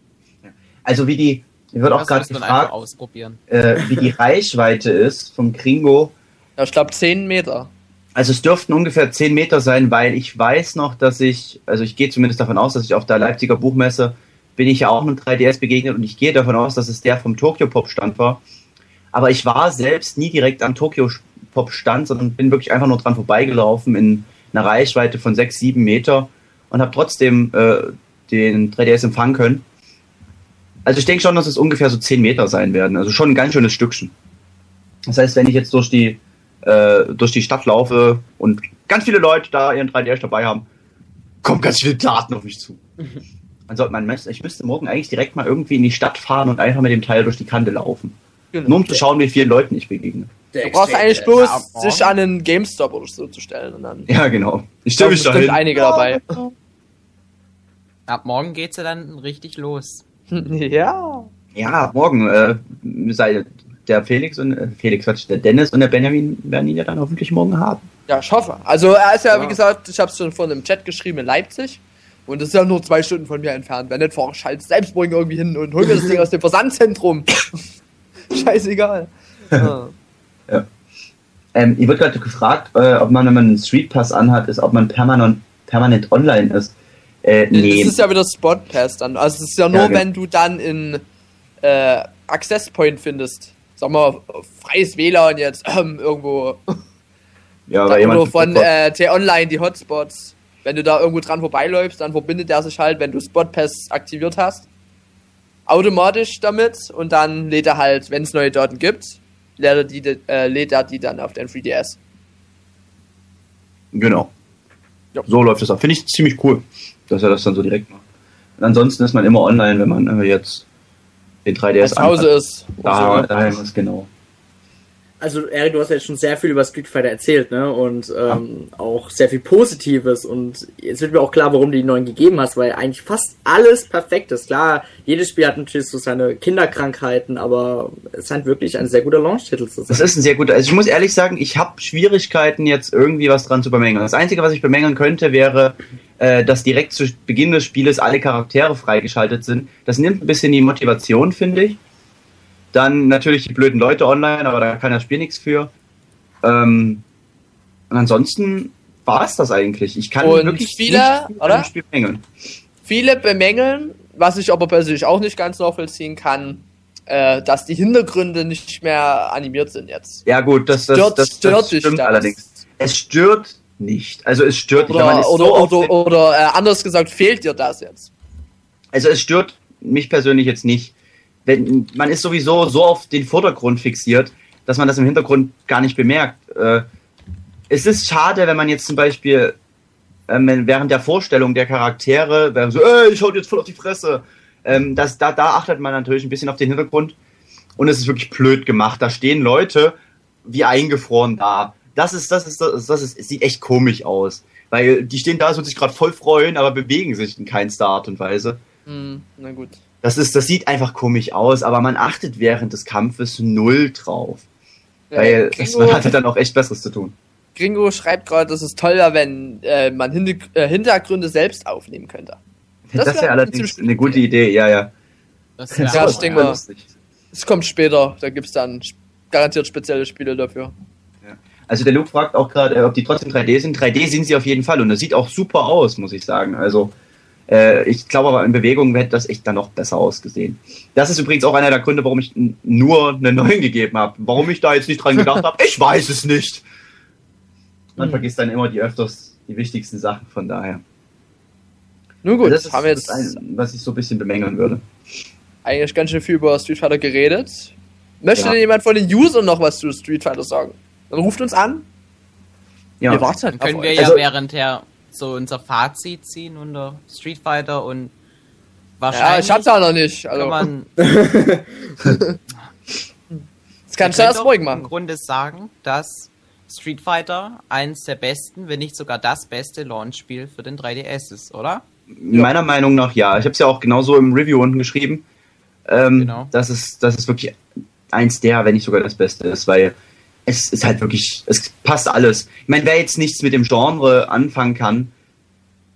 B: Also wie die, mir wird auch gerade gefragt,
A: ausprobieren.
B: äh, wie die Reichweite ist vom Kringo.
C: Ja, ich glaube 10 Meter.
B: Also es dürften ungefähr 10 Meter sein, weil ich weiß noch, dass ich, also ich gehe zumindest davon aus, dass ich auf der Leipziger Buchmesse bin ich ja auch mit 3DS begegnet und ich gehe davon aus, dass es der vom Tokyo Pop Stand war. Aber ich war selbst nie direkt am Tokyo Pop Stand, sondern bin wirklich einfach nur dran vorbeigelaufen in einer Reichweite von 6, 7 Meter und habe trotzdem äh, den 3DS empfangen können. Also ich denke schon, dass es ungefähr so 10 Meter sein werden. Also schon ein ganz schönes Stückchen. Das heißt, wenn ich jetzt durch die äh, durch die Stadt laufe und ganz viele Leute da ihren 3DS dabei haben, kommen ganz viele Daten auf mich zu. Man sollte, man, müsste- ich müsste morgen eigentlich direkt mal irgendwie in die Stadt fahren und einfach mit dem Teil durch die Kante laufen.
C: Genau.
B: Nur um zu schauen, wie vielen Leuten ich begegne.
C: Du brauchst eigentlich bloß
A: Ja,
C: sich an einen GameStop oder so zu stellen und dann
B: Ja, genau. Ich stelle mich da hin.
C: einige dabei.
A: Ab morgen geht's ja dann richtig los.
C: ja.
B: Ja, morgen äh, sei der Felix und äh, Felix, Quatsch, der Dennis und der Benjamin werden ihn ja dann hoffentlich morgen haben.
C: Ja, ich hoffe. Also er ist ja,
D: Ja.
C: wie gesagt, ich habe es schon vorhin im Chat geschrieben in Leipzig. Und das ist ja nur zwei Stunden von mir entfernt. Wenn nicht, fahre ich halt selbst morgen irgendwie hin und hol mir das Ding aus dem Versandzentrum. Scheißegal. Ja.
B: Ähm, ihr wird gerade gefragt, äh, ob man, wenn man einen Street Pass anhat, ist, ob man permanent, permanent online ist. Äh, nee.
C: Das ist ja wieder Spot Pass dann. Also es ist ja nur,
B: Ja, genau.
C: wenn du dann in äh, Access Point findest. Sag mal, freies WLAN jetzt ähm, irgendwo.
B: ja,
C: Da
B: weil jemand
C: oder von äh, T-Online, die Hotspots. Wenn du da irgendwo dran vorbeiläufst, dann verbindet er sich halt, wenn du Spot Pass aktiviert hast, automatisch damit und dann lädt er halt, wenn es neue Daten gibt, lädt er die, äh, lädt er die dann auf dein 3DS.
B: Genau.
C: Ja.
B: So läuft es auch. Finde ich ziemlich cool, dass er das dann so direkt macht. Und ansonsten ist man immer online, wenn man äh, jetzt den 3DS
C: Als zu Hause ist.
B: Da, daheim ist genau.
D: also Erik, du hast ja jetzt schon sehr viel über Street Fighter erzählt, ne? Und ähm, auch sehr viel Positives. Und jetzt wird mir auch klar, warum du die neuen gegeben hast, weil eigentlich fast alles perfekt ist. Klar, jedes Spiel hat natürlich so seine Kinderkrankheiten, aber es scheint wirklich ein sehr guter Launch-Titel zu sein.
B: Das ist ein sehr guter. Also ich muss ehrlich sagen, ich habe Schwierigkeiten jetzt irgendwie was dran zu bemängeln. Das Einzige, was ich bemängeln könnte, wäre, äh, dass direkt zu Beginn des Spieles alle Charaktere freigeschaltet sind. Das nimmt ein bisschen die Motivation, finde ich. Dann natürlich die blöden Leute online, aber da kann das Spiel nichts für. Ähm, und ansonsten war es das eigentlich. Ich kann
C: Und
B: wirklich
C: viele,
B: nicht
C: oder?
B: Spiel bemängeln.
C: Viele bemängeln, was ich aber persönlich auch nicht ganz nachvollziehen kann, äh, dass die Hintergründe nicht mehr animiert sind jetzt.
B: Ja gut, das, das,
C: Stört-
B: das, das,
C: stört
B: stimmt allerdings. Es stört nicht. Also es stört nicht. weil man
C: Oder, oder,
B: so
C: oder, oder äh, anders gesagt, fehlt dir das jetzt?
B: also es stört mich persönlich jetzt nicht. Wenn, man ist sowieso so auf den Vordergrund fixiert, dass man das im Hintergrund gar nicht bemerkt. Äh, es ist schade, wenn man jetzt zum Beispiel ähm, wenn während der Vorstellung der Charaktere, wäre so, ey, ich hau dir jetzt voll auf die Fresse. Ähm, das, da, da achtet man natürlich ein bisschen auf den Hintergrund. Und es ist wirklich blöd gemacht. Da stehen Leute wie eingefroren da. Das ist, das ist, das ist, das ist, es sieht echt komisch aus. Weil die stehen da, so sich gerade voll freuen, aber bewegen sich in keinster Art und Weise.
C: Hm, na gut.
B: Das ist, das sieht einfach komisch aus, aber man achtet während des Kampfes null drauf.
C: Ja,
B: Weil es,
C: Gringo,
B: man hatte dann auch echt Besseres zu tun.
C: Gringo schreibt gerade, dass es toll wäre, wenn äh, man Hin äh, Hintergründe selbst aufnehmen könnte.
B: Das,
C: Das
B: wäre
C: wär
B: allerdings eine gute Idee, ja, ja.
A: Das
C: Ja,
A: wär
C: ich denke mal.
B: lustig.
C: Es kommt später, da gibt's dann sp- garantiert spezielle Spiele dafür.
B: Also der Luke fragt auch gerade, äh, ob die trotzdem 3D sind. 3D sind sie auf jeden Fall und das sieht auch super aus, muss ich sagen. Also äh, ich glaube aber in Bewegung hätte das echt dann noch besser ausgesehen. Das ist übrigens auch einer der Gründe, warum ich nur eine 9 gegeben habe. Warum ich da jetzt nicht dran gedacht habe, ich weiß es nicht. Man
C: Hm.
B: vergisst dann immer die öfters die wichtigsten Sachen, von daher.
C: Nun gut,
B: das ist
C: haben wir jetzt
B: das, ein, was ich so ein bisschen bemängeln würde.
C: eigentlich ganz schön viel über Street Fighter geredet. Möchte
B: Ja.
C: denn jemand von den Usern noch was zu Street Fighter sagen? Ruft uns an.
B: Ja.
C: Wir warten
A: Dann
C: auf
A: können wir
C: euch.
A: ja
B: Also-
A: währendher so unser Fazit ziehen unter Street Fighter und
C: Ja,
A: wahrscheinlich
C: ich hab's ja noch nicht.
A: kann
C: Also,
A: man
C: das kannst du erst ruhig machen.
A: im Grunde sagen, dass Street Fighter eins der besten, wenn nicht sogar das beste Launch-Spiel für den 3DS ist, oder?
B: Meiner Meinung nach ja. Ich habe es ja auch genauso im Review unten geschrieben. Ähm,
A: Genau.
B: dass, es, dass es wirklich eins der, wenn nicht sogar das Beste ist, weil es ist halt wirklich, es passt alles. Ich meine, wer jetzt nichts mit dem Genre anfangen kann,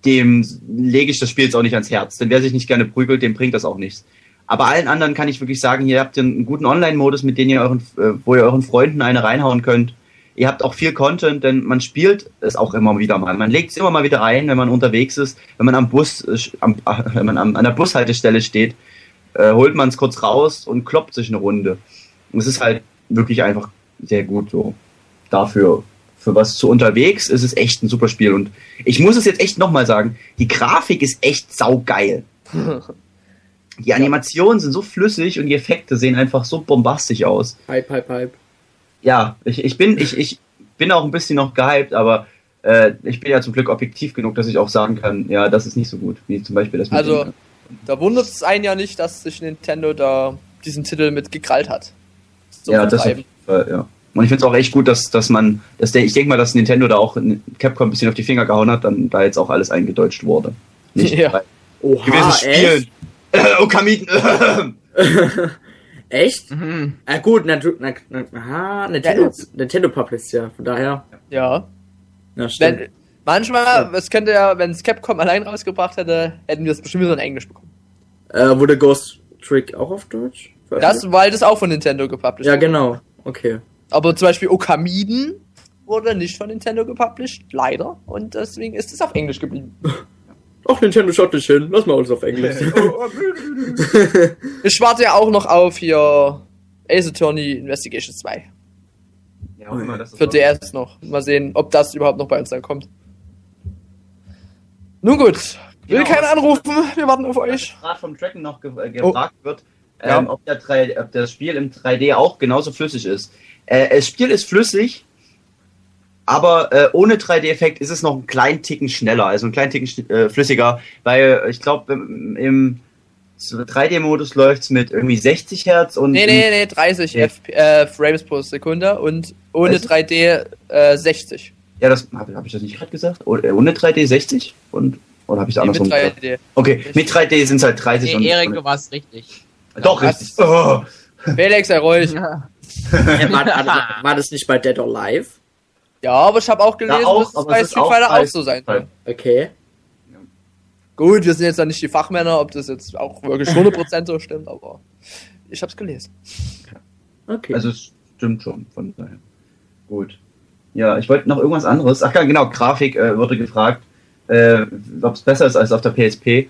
B: dem lege ich das Spiel jetzt auch nicht ans Herz. Denn wer sich nicht gerne prügelt, dem bringt das auch nichts. Aber allen anderen kann ich wirklich sagen, ihr habt einen guten Online-Modus, mit dem ihr euren, äh, wo ihr euren Freunden eine reinhauen könnt. Ihr habt auch viel Content, denn man spielt es auch immer wieder mal. Man legt es immer mal wieder ein, wenn man unterwegs ist, wenn man am Bus, äh, am, wenn man an der Bushaltestelle steht, äh, holt man es kurz raus und kloppt sich eine Runde. Und es ist halt wirklich einfach sehr gut so. Dafür, für was zu unterwegs, ist es echt ein super Spiel. Und ich muss es jetzt echt nochmal sagen, die Grafik ist echt saugeil. Die Animationen sind so flüssig und die Effekte sehen einfach so bombastisch aus.
D: Hype, hype, hype.
B: Ja, ich, ich, bin, ich, ich bin auch ein bisschen noch gehypt, aber äh, ich bin ja zum Glück objektiv genug, dass ich auch sagen kann, ja, das ist nicht so gut, wie zum Beispiel das mit
C: Also, da wundert es einen ja nicht, dass sich Nintendo da diesen Titel mit gekrallt hat. So
B: ja, das auf jeden Fall, ja. Und ich finde es auch echt gut, dass, dass man, dass der, ich denke mal, dass Nintendo da auch Capcom ein bisschen auf die Finger gehauen hat, dann da jetzt auch alles eingedeutscht wurde. Nicht
C: Ja.
B: bei
D: Oha,
B: gewissen Spielen.
D: echt?
B: oh, Kamiten.
D: Echt?
A: Mhm.
D: Ah, gut, na, na, na, aha, Nintendo, Nintendo published ja, von daher.
C: Ja.
D: Ja, stimmt.
C: Wenn, manchmal, es könnte ja, wenn es Capcom allein rausgebracht hätte, hätten wir es bestimmt wieder in Englisch bekommen.
D: Äh, wurde Ghost Trick auch auf Deutsch?
C: Das, weil das auch von Nintendo gepublished
D: Ja,
C: wurde.
D: Okay.
C: Aber zum Beispiel Okamiden wurde nicht von Nintendo gepublished, leider. Und deswegen ist es auf Englisch geblieben.
D: Ach, Nintendo schaut nicht hin. Lass mal uns auf Englisch.
C: Ich warte ja auch noch auf hier Ace Attorney Investigation 2.
B: ja, auch immer, das
C: Für
B: auch-
C: DS noch. Mal sehen, ob das überhaupt noch bei uns dann kommt. Nun gut. Will
B: Genau,
C: keiner anrufen, wir warten auf euch.
B: gerade vom Tracken noch ge äh,
C: Oh.
B: gefragt wird,
C: Ja.
B: ähm, ob, der 3, ob das Spiel im 3D auch genauso flüssig ist. Äh, das Spiel ist flüssig, aber äh, ohne 3D-Effekt ist es noch einen kleinen Ticken schneller, also einen kleinen Ticken äh, flüssiger, weil ich glaube, im, im 3D-Modus läuft's mit irgendwie 60 Hertz und.
C: Nee, nee, nee, 30
B: Nee.
C: FP, äh, Frames pro Sekunde und ohne
B: 30?
C: 3D äh, 60.
B: Ja, das habe hab ich das nicht gerade gesagt? Äh, Ohne 3D 60? Und, oder habe ich das
C: Nee, mit
B: andersrum gesagt?
C: 3D.
B: Okay, mit 3D sind es halt 30
A: Nee, Erik,
B: und.
A: du warst richtig.
B: Doch,
C: Was?
B: richtig. Oh.
C: Felix, sei ruhig.
A: Ja.
D: Äh, war, war, war das nicht bei Dead or Alive?
C: Ja, aber ich habe auch gelesen,
B: Ja, auch,
C: dass es bei
B: es
C: Street
B: auch
C: Fighter auch so sein soll.
D: Okay.
C: Gut, wir sind jetzt ja nicht die Fachmänner, ob das jetzt auch wirklich 100% so stimmt, aber ich hab's gelesen.
D: Okay.
B: Also es stimmt schon, von daher. Gut. Ja, ich wollte noch irgendwas anderes. Ach ja, genau, Grafik äh, wurde gefragt, äh, ob es besser ist als auf der PSP.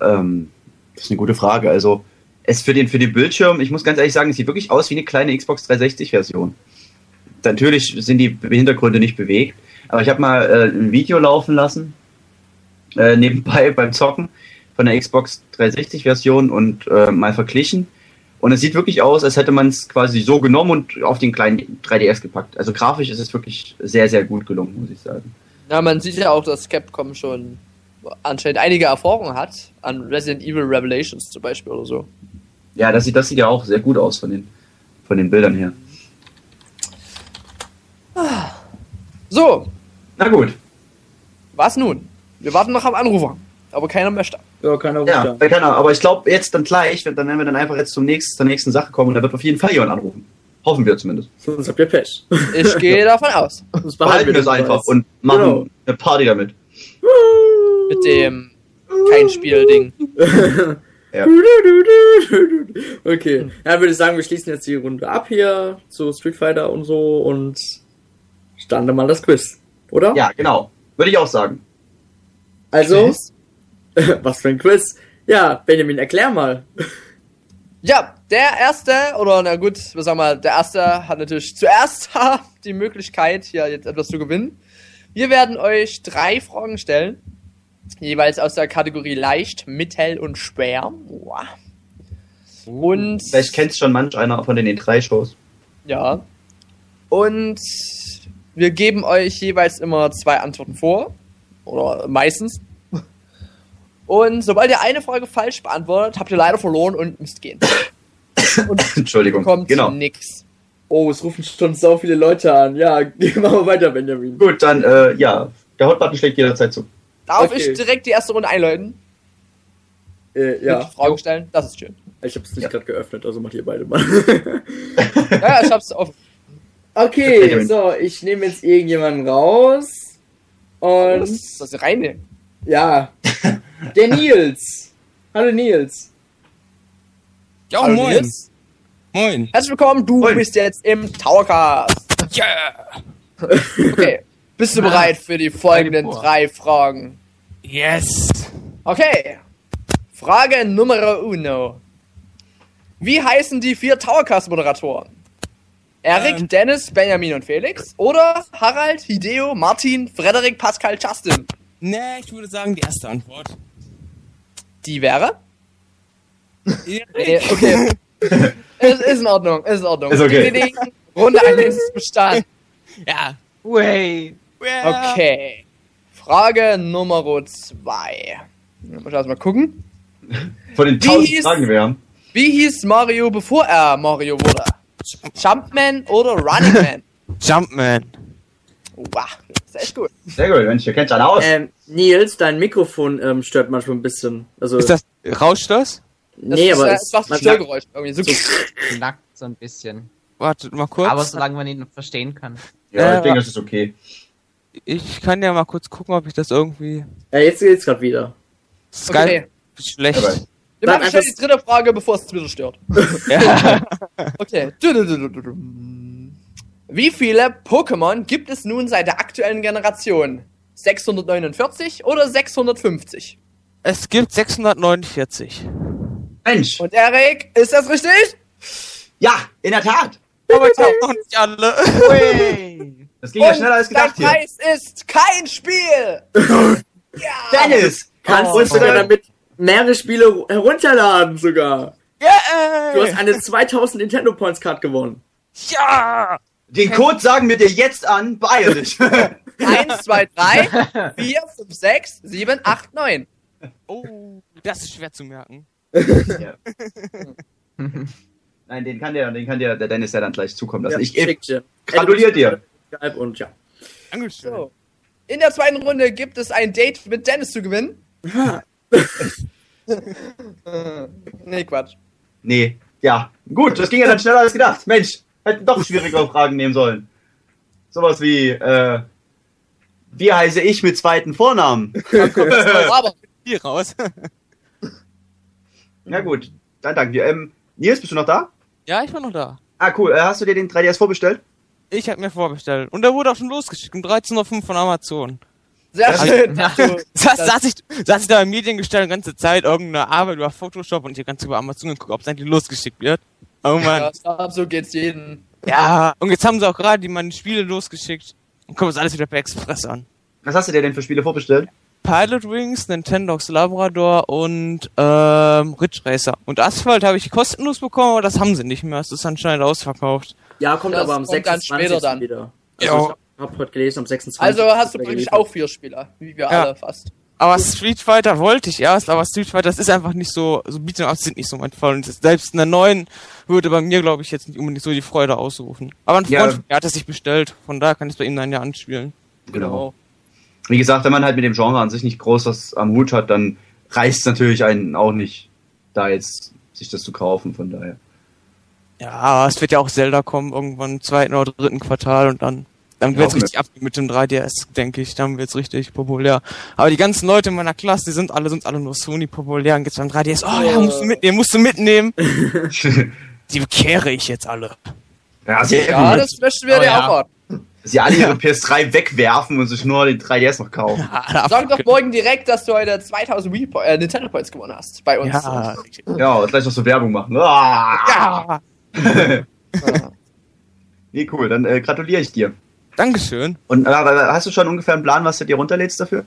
B: Ähm, das ist eine gute Frage. Also, es für den, für den Bildschirm, ich muss ganz ehrlich sagen, es sieht wirklich aus wie eine kleine Xbox 360-Version. Natürlich sind die Hintergründe nicht bewegt, aber ich habe mal äh, ein Video laufen lassen, äh, nebenbei beim Zocken von der Xbox 360-Version und äh, mal verglichen. Und es sieht wirklich aus, als hätte man es quasi so genommen und auf den kleinen 3DS gepackt. Also grafisch ist es wirklich sehr, sehr gut gelungen, muss ich sagen.
C: Ja, man sieht ja auch, dass Capcom schon anscheinend einige Erfahrungen hat an Resident Evil Revelations zum Beispiel oder so.
B: Ja, das sieht, das sieht ja auch sehr gut aus von den, von den Bildern her.
C: So,
B: Na gut.
C: was nun? Wir warten noch am Anrufer, aber keiner möchte.
D: ja, keiner
B: Ja,
D: ruft
B: äh, keine Ahnung. Aber ich glaube, jetzt dann gleich, dann werden wir dann einfach jetzt zum nächsten, zur nächsten Sache kommen und da wird auf jeden Fall jemand anrufen. Hoffen wir zumindest.
D: Sonst habt ihr Pech.
C: Ich gehe davon aus.
D: Sonst
B: Behalten wir das einfach und machen
D: Genau.
B: eine Party damit.
C: Mit dem kein Spiel-Ding.
B: Ja.
D: Okay, ja, würde ich sagen, wir schließen jetzt die Runde ab hier zu Street Fighter und so und starten mal das Quiz, oder?
B: Ja, genau. Würde ich auch sagen.
D: Also, was für ein Quiz? Ja, Benjamin, erklär mal.
C: Ja, der erste, oder na gut, wir sagen mal, der erste hat natürlich zuerst die Möglichkeit, hier jetzt etwas zu gewinnen. Wir werden euch drei Fragen stellen. Jeweils aus der Kategorie leicht, mittel und schwer. Boah. Und
B: Vielleicht kennst schon manch einer von den E3-Shows.
C: ja. Und wir geben euch jeweils immer zwei Antworten vor. Oder meistens. Und sobald ihr eine Frage falsch beantwortet, habt ihr leider verloren und müsst gehen. Und
B: Entschuldigung.
C: bekommt
B: genau.
C: nix.
D: Oh, es rufen schon so viele Leute an. Ja, gehen wir mal weiter, Benjamin.
B: Gut, dann, äh, ja. Der Hotbutton schlägt jederzeit zu.
C: Darf
D: Okay.
C: ich direkt die erste Runde einläuten?
D: Äh,
C: Mit
D: ja,
C: Fragen stellen? Das ist schön.
D: ich hab's nicht
B: Ja.
D: gerade geöffnet, also macht ihr beide mal.
C: Ja, ich hab's offen.
D: okay, so, ich nehme jetzt irgendjemanden raus. Und
C: Das ist das reine.
D: ja, der Nils. Hallo Nils.
E: Ja,
C: Hallo,
E: moin.
C: Nils.
E: Moin.
C: Herzlich willkommen, du
B: Moin.
C: bist jetzt im Towercast.
E: Yeah.
C: Okay. Bist du bereit für die folgenden drei Fragen?
E: Yes.
C: Okay. Frage Nummer uno. Wie heißen die vier Towercast-Moderatoren? Erik,
E: Ähm.
C: Dennis, Benjamin und Felix? Oder Harald, Hideo, Martin, Frederik, Pascal, Justin?
E: Nee, ich würde sagen, die erste Antwort.
C: Die wäre?
E: Erik.
C: Okay. ist, ist in Ordnung, ist in Ordnung.
B: Ist okay.
C: Runde 1 ist bestanden.
E: Ja.
A: Way.
E: Yeah.
C: Okay. Frage Nummer 2. Muss ich erstmal gucken.
B: Von den
C: Wie
B: 1000
C: hieß-
B: Fragen, haben.
C: Wie hieß Mario, bevor er Mario wurde? Jumpman oder Running Man?
E: Jumpman.
C: Wow, das ist echt gut.
B: Sehr gut, Mensch, ihr kennt alle aus.
D: Ähm, Nils, dein Mikrofon ähm, stört manchmal ein bisschen. Also,
E: Ist das, rauscht das?
C: Das
D: nee,
C: ist,
D: aber
C: äh,
D: es,
C: es macht ein Störgeräusch. Irgendwie so.
A: Knackt so ein bisschen.
E: Wartet mal kurz.
A: Aber solange man ihn verstehen kann.
B: ja,
E: äh,
B: ich denke, das ist okay.
E: Ich kann ja mal kurz gucken, ob ich das irgendwie.
D: ja, jetzt geht's gerade wieder.
E: Skype
C: Okay.
E: schlecht.
B: Aber-
C: Wir
D: Dann
C: machen schnell die dritte Frage, bevor es wieder stört.
E: Ja.
C: Okay. Wie viele Pokémon gibt es nun seit der aktuellen Generation? 649 oder 650?
E: es gibt 649.
B: Mensch,
C: Und Erik, ist das richtig?
B: ja, in der Tat.
E: Aber ich hab noch nicht alle.
A: Way.
B: Das ging ja
C: Und
B: schneller als gedacht
C: dein
B: hier.
C: Preis ist kein Spiel! ja!
B: Dennis!
D: Kannst
C: Oh.
D: du sogar damit mehrere Spiele herunterladen sogar.
E: Yeah.
D: Du hast eine 2000 Nintendo Points Card gewonnen.
E: ja.
B: Den Code sagen wir dir jetzt an, beeil dich.
C: 1, 2, 3, 4, 5, 6, 7, 8, 9.
E: Oh, das ist schwer zu merken.
B: ja. Nein, den kann der, den kann der, der Dennis ja dann gleich zukommen lassen. ich
D: schick dir.
B: gratuliere dir.
D: Skype Und ja.
E: Dankeschön.
C: So. In der zweiten Runde gibt es ein Date mit Dennis zu gewinnen. Nee, Quatsch.
B: Nee, ja. Gut, das ging ja dann schneller als gedacht. Mensch, hätten doch schwierigere Fragen nehmen sollen. Sowas wie, äh, wie heiße ich mit zweiten Vornamen?
C: Aber
E: Hier raus.
B: Na gut, dann danke dir. Ähm, Nils, bist du noch da?
E: Ja, ich war noch da.
B: Ah, cool. Äh, hast du dir den 3DS vorbestellt?
E: Ich hab mir vorbestellt. Und der wurde auch schon losgeschickt um 13.05 Uhr von Amazon.
C: sehr schön.
A: Ja.
C: Du,
E: Saß, saß, ich, saß ich da im Mediengestellt die ganze Zeit, irgendeine Arbeit über Photoshop und ich hab ganz über Amazon geguckt, ob es eigentlich losgeschickt wird. Oh
C: ja,
E: man.
C: ich glaub, so geht's jedem.
E: Ja, und jetzt haben sie auch gerade die meine Spiele losgeschickt. Und kommt das alles wieder per Express an.
B: Was hast du dir denn für Spiele vorbestellt?
E: Pilot Wings, Nintendox Labrador und ähm, Ridge Racer. Und Asphalt habe ich kostenlos bekommen, aber das haben sie nicht mehr. Es ist anscheinend ausverkauft.
D: Ja, kommt
C: Das
D: aber am
C: kommt dann
D: 26.
C: später dann.
D: wieder.
E: Ja.
D: Also ich hab heute gelesen, am 26.
C: Also hast du wirklich auch vier Spieler, wie wir
E: Ja.
C: alle fast.
E: Aber Street Fighter wollte ich erst, aber Street Fighter, das ist einfach nicht so, so Beat'em Ups sind nicht so mein Fall. Und selbst in der neuen würde bei mir, glaube ich, jetzt nicht unbedingt so die Freude ausrufen. Aber ein Freund
B: Ja.
E: hat es sich bestellt, von daher kann ich es bei ihm dann ja anspielen.
B: Genau. Wie gesagt, wenn man halt mit dem Genre an sich nicht groß was am Hut hat, dann reißt es natürlich einen auch nicht, da jetzt sich das zu kaufen, von daher.
E: Ja, es wird ja auch Zelda kommen, irgendwann im zweiten oder dritten Quartal und dann, dann wird's
B: Ja,
E: richtig abgehen mit dem 3DS, denke ich, dann wird's richtig populär. Aber die ganzen Leute in meiner Klasse, die sind alle, sind alle nur Sony populär und jetzt beim 3DS, oh ja, musst du mitnehmen, musst du mitnehmen. Die bekehre ich jetzt alle.
B: ja, sehr
C: Ja,
B: gut.
C: das möchten wir
A: Oh,
C: dir
A: ja.
C: auch
B: sie alle ihre PS3 wegwerfen und sich nur den 3DS noch kaufen.
C: Sag doch morgen direkt, dass du heute 2000 Wii äh, Nintendo Points gewonnen hast bei uns.
E: Ja,
B: Ja, und gleich noch so Werbung machen. Ah!
E: ja.
B: Nee, cool, dann äh, gratuliere ich dir.
E: Dankeschön.
B: Und äh, hast du schon ungefähr einen Plan, was du dir runterlädst dafür?